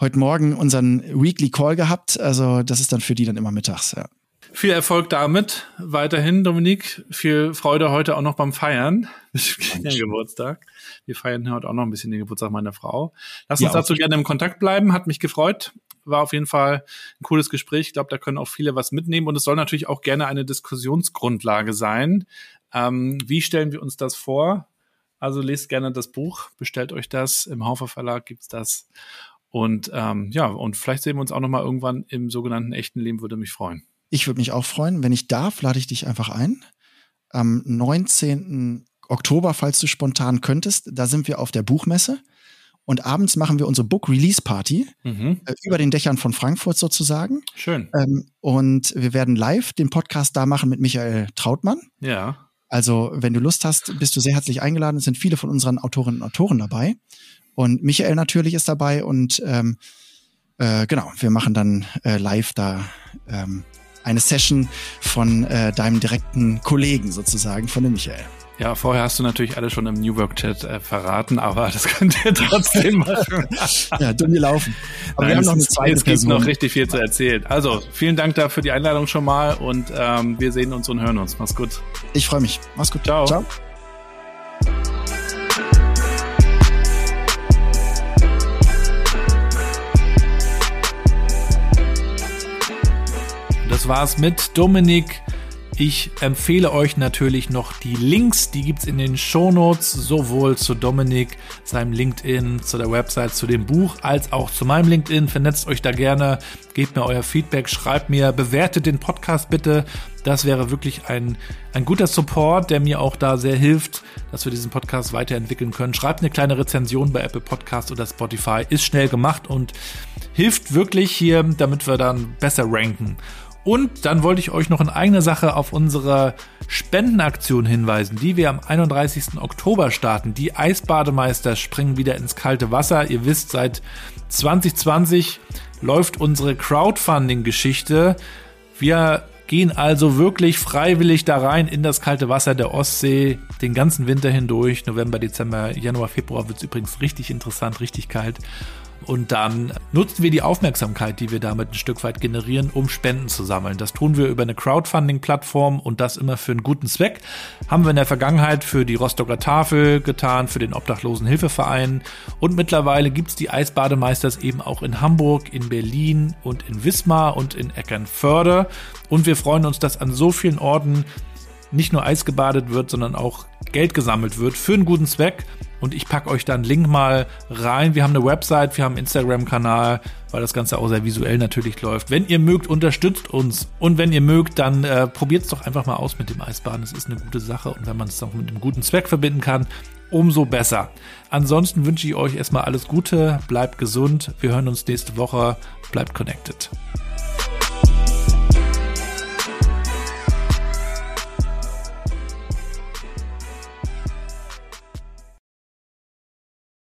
heute Morgen unseren Weekly Call gehabt. Also das ist dann für die dann immer mittags, ja. Viel Erfolg damit. Weiterhin, Dominik. Viel Freude heute auch noch beim Feiern. Den Geburtstag. Wir feiern heute auch noch ein bisschen den Geburtstag meiner Frau. Lass uns ja, dazu gerne im Kontakt bleiben. Hat mich gefreut. War auf jeden Fall ein cooles Gespräch. Ich glaube, da können auch viele was mitnehmen. Und es soll natürlich auch gerne eine Diskussionsgrundlage sein. Ähm, wie stellen wir uns das vor? Also lest gerne das Buch, bestellt euch das. Im Haufer Verlag gibt's das. Und ähm, ja, und vielleicht sehen wir uns auch noch mal irgendwann im sogenannten echten Leben, würde mich freuen. Ich würde mich auch freuen. Wenn ich darf, lade ich dich einfach ein. Am 19. Oktober, falls du spontan könntest, da sind wir auf der Buchmesse. Und abends machen wir unsere Book Release Party mhm. äh, über den Dächern von Frankfurt sozusagen. Schön. Ähm, und wir werden live den Podcast da machen mit Michael Trautmann. Ja. Also, wenn du Lust hast, bist du sehr herzlich eingeladen. Es sind viele von unseren Autorinnen und Autoren dabei. Und Michael natürlich ist dabei. Und ähm, äh, genau, wir machen dann äh, live da ähm, eine Session von äh, deinem direkten Kollegen sozusagen, von dem Michael. Ja, vorher hast du natürlich alles schon im New Work Chat äh, verraten, aber das könnt ihr trotzdem machen. ja, dumm gelaufen. Aber Nein, wir haben noch eine zweite Es gibt noch richtig viel zu erzählen. Also, vielen Dank dafür die Einladung schon mal und ähm, wir sehen uns und hören uns. Mach's gut. Ich freue mich. Mach's gut. Ciao. Ciao. das war's mit Dominik. Ich empfehle euch natürlich noch die Links, die gibt's in den Shownotes, sowohl zu Dominik, seinem LinkedIn, zu der Website, zu dem Buch, als auch zu meinem LinkedIn. Vernetzt euch da gerne, gebt mir euer Feedback, schreibt mir, bewertet den Podcast bitte. Das wäre wirklich ein, ein guter Support, der mir auch da sehr hilft, dass wir diesen Podcast weiterentwickeln können. Schreibt eine kleine Rezension bei Apple Podcast oder Spotify. Ist schnell gemacht und hilft wirklich hier, damit wir dann besser ranken. Und dann wollte ich euch noch in eigener Sache auf unsere Spendenaktion hinweisen, die wir am 31. Oktober starten. Die Eisbademeister springen wieder ins kalte Wasser. Ihr wisst, seit 2020 läuft unsere Crowdfunding-Geschichte. Wir gehen also wirklich freiwillig da rein in das kalte Wasser der Ostsee, den ganzen Winter hindurch. November, Dezember, Januar, Februar wird es übrigens richtig interessant, richtig kalt. Und dann nutzen wir die Aufmerksamkeit, die wir damit ein Stück weit generieren, um Spenden zu sammeln. Das tun wir über eine Crowdfunding-Plattform und das immer für einen guten Zweck. Haben wir in der Vergangenheit für die Rostocker Tafel getan, für den Obdachlosen Hilfeverein. Und mittlerweile gibt's die Eisbademeisters eben auch in Hamburg, in Berlin und in Wismar und in Eckernförde. Und wir freuen uns, dass an so vielen Orten nicht nur Eis gebadet wird, sondern auch Geld gesammelt wird für einen guten Zweck. Und ich packe euch da einen Link mal rein. Wir haben eine Website, wir haben einen Instagram-Kanal, weil das Ganze auch sehr visuell natürlich läuft. Wenn ihr mögt, unterstützt uns. Und wenn ihr mögt, dann äh, probiert es doch einfach mal aus mit dem Eisbaden. Es ist eine gute Sache. Und wenn man es auch mit einem guten Zweck verbinden kann, umso besser. Ansonsten wünsche ich euch erstmal alles Gute, bleibt gesund. Wir hören uns nächste Woche. Bleibt connected.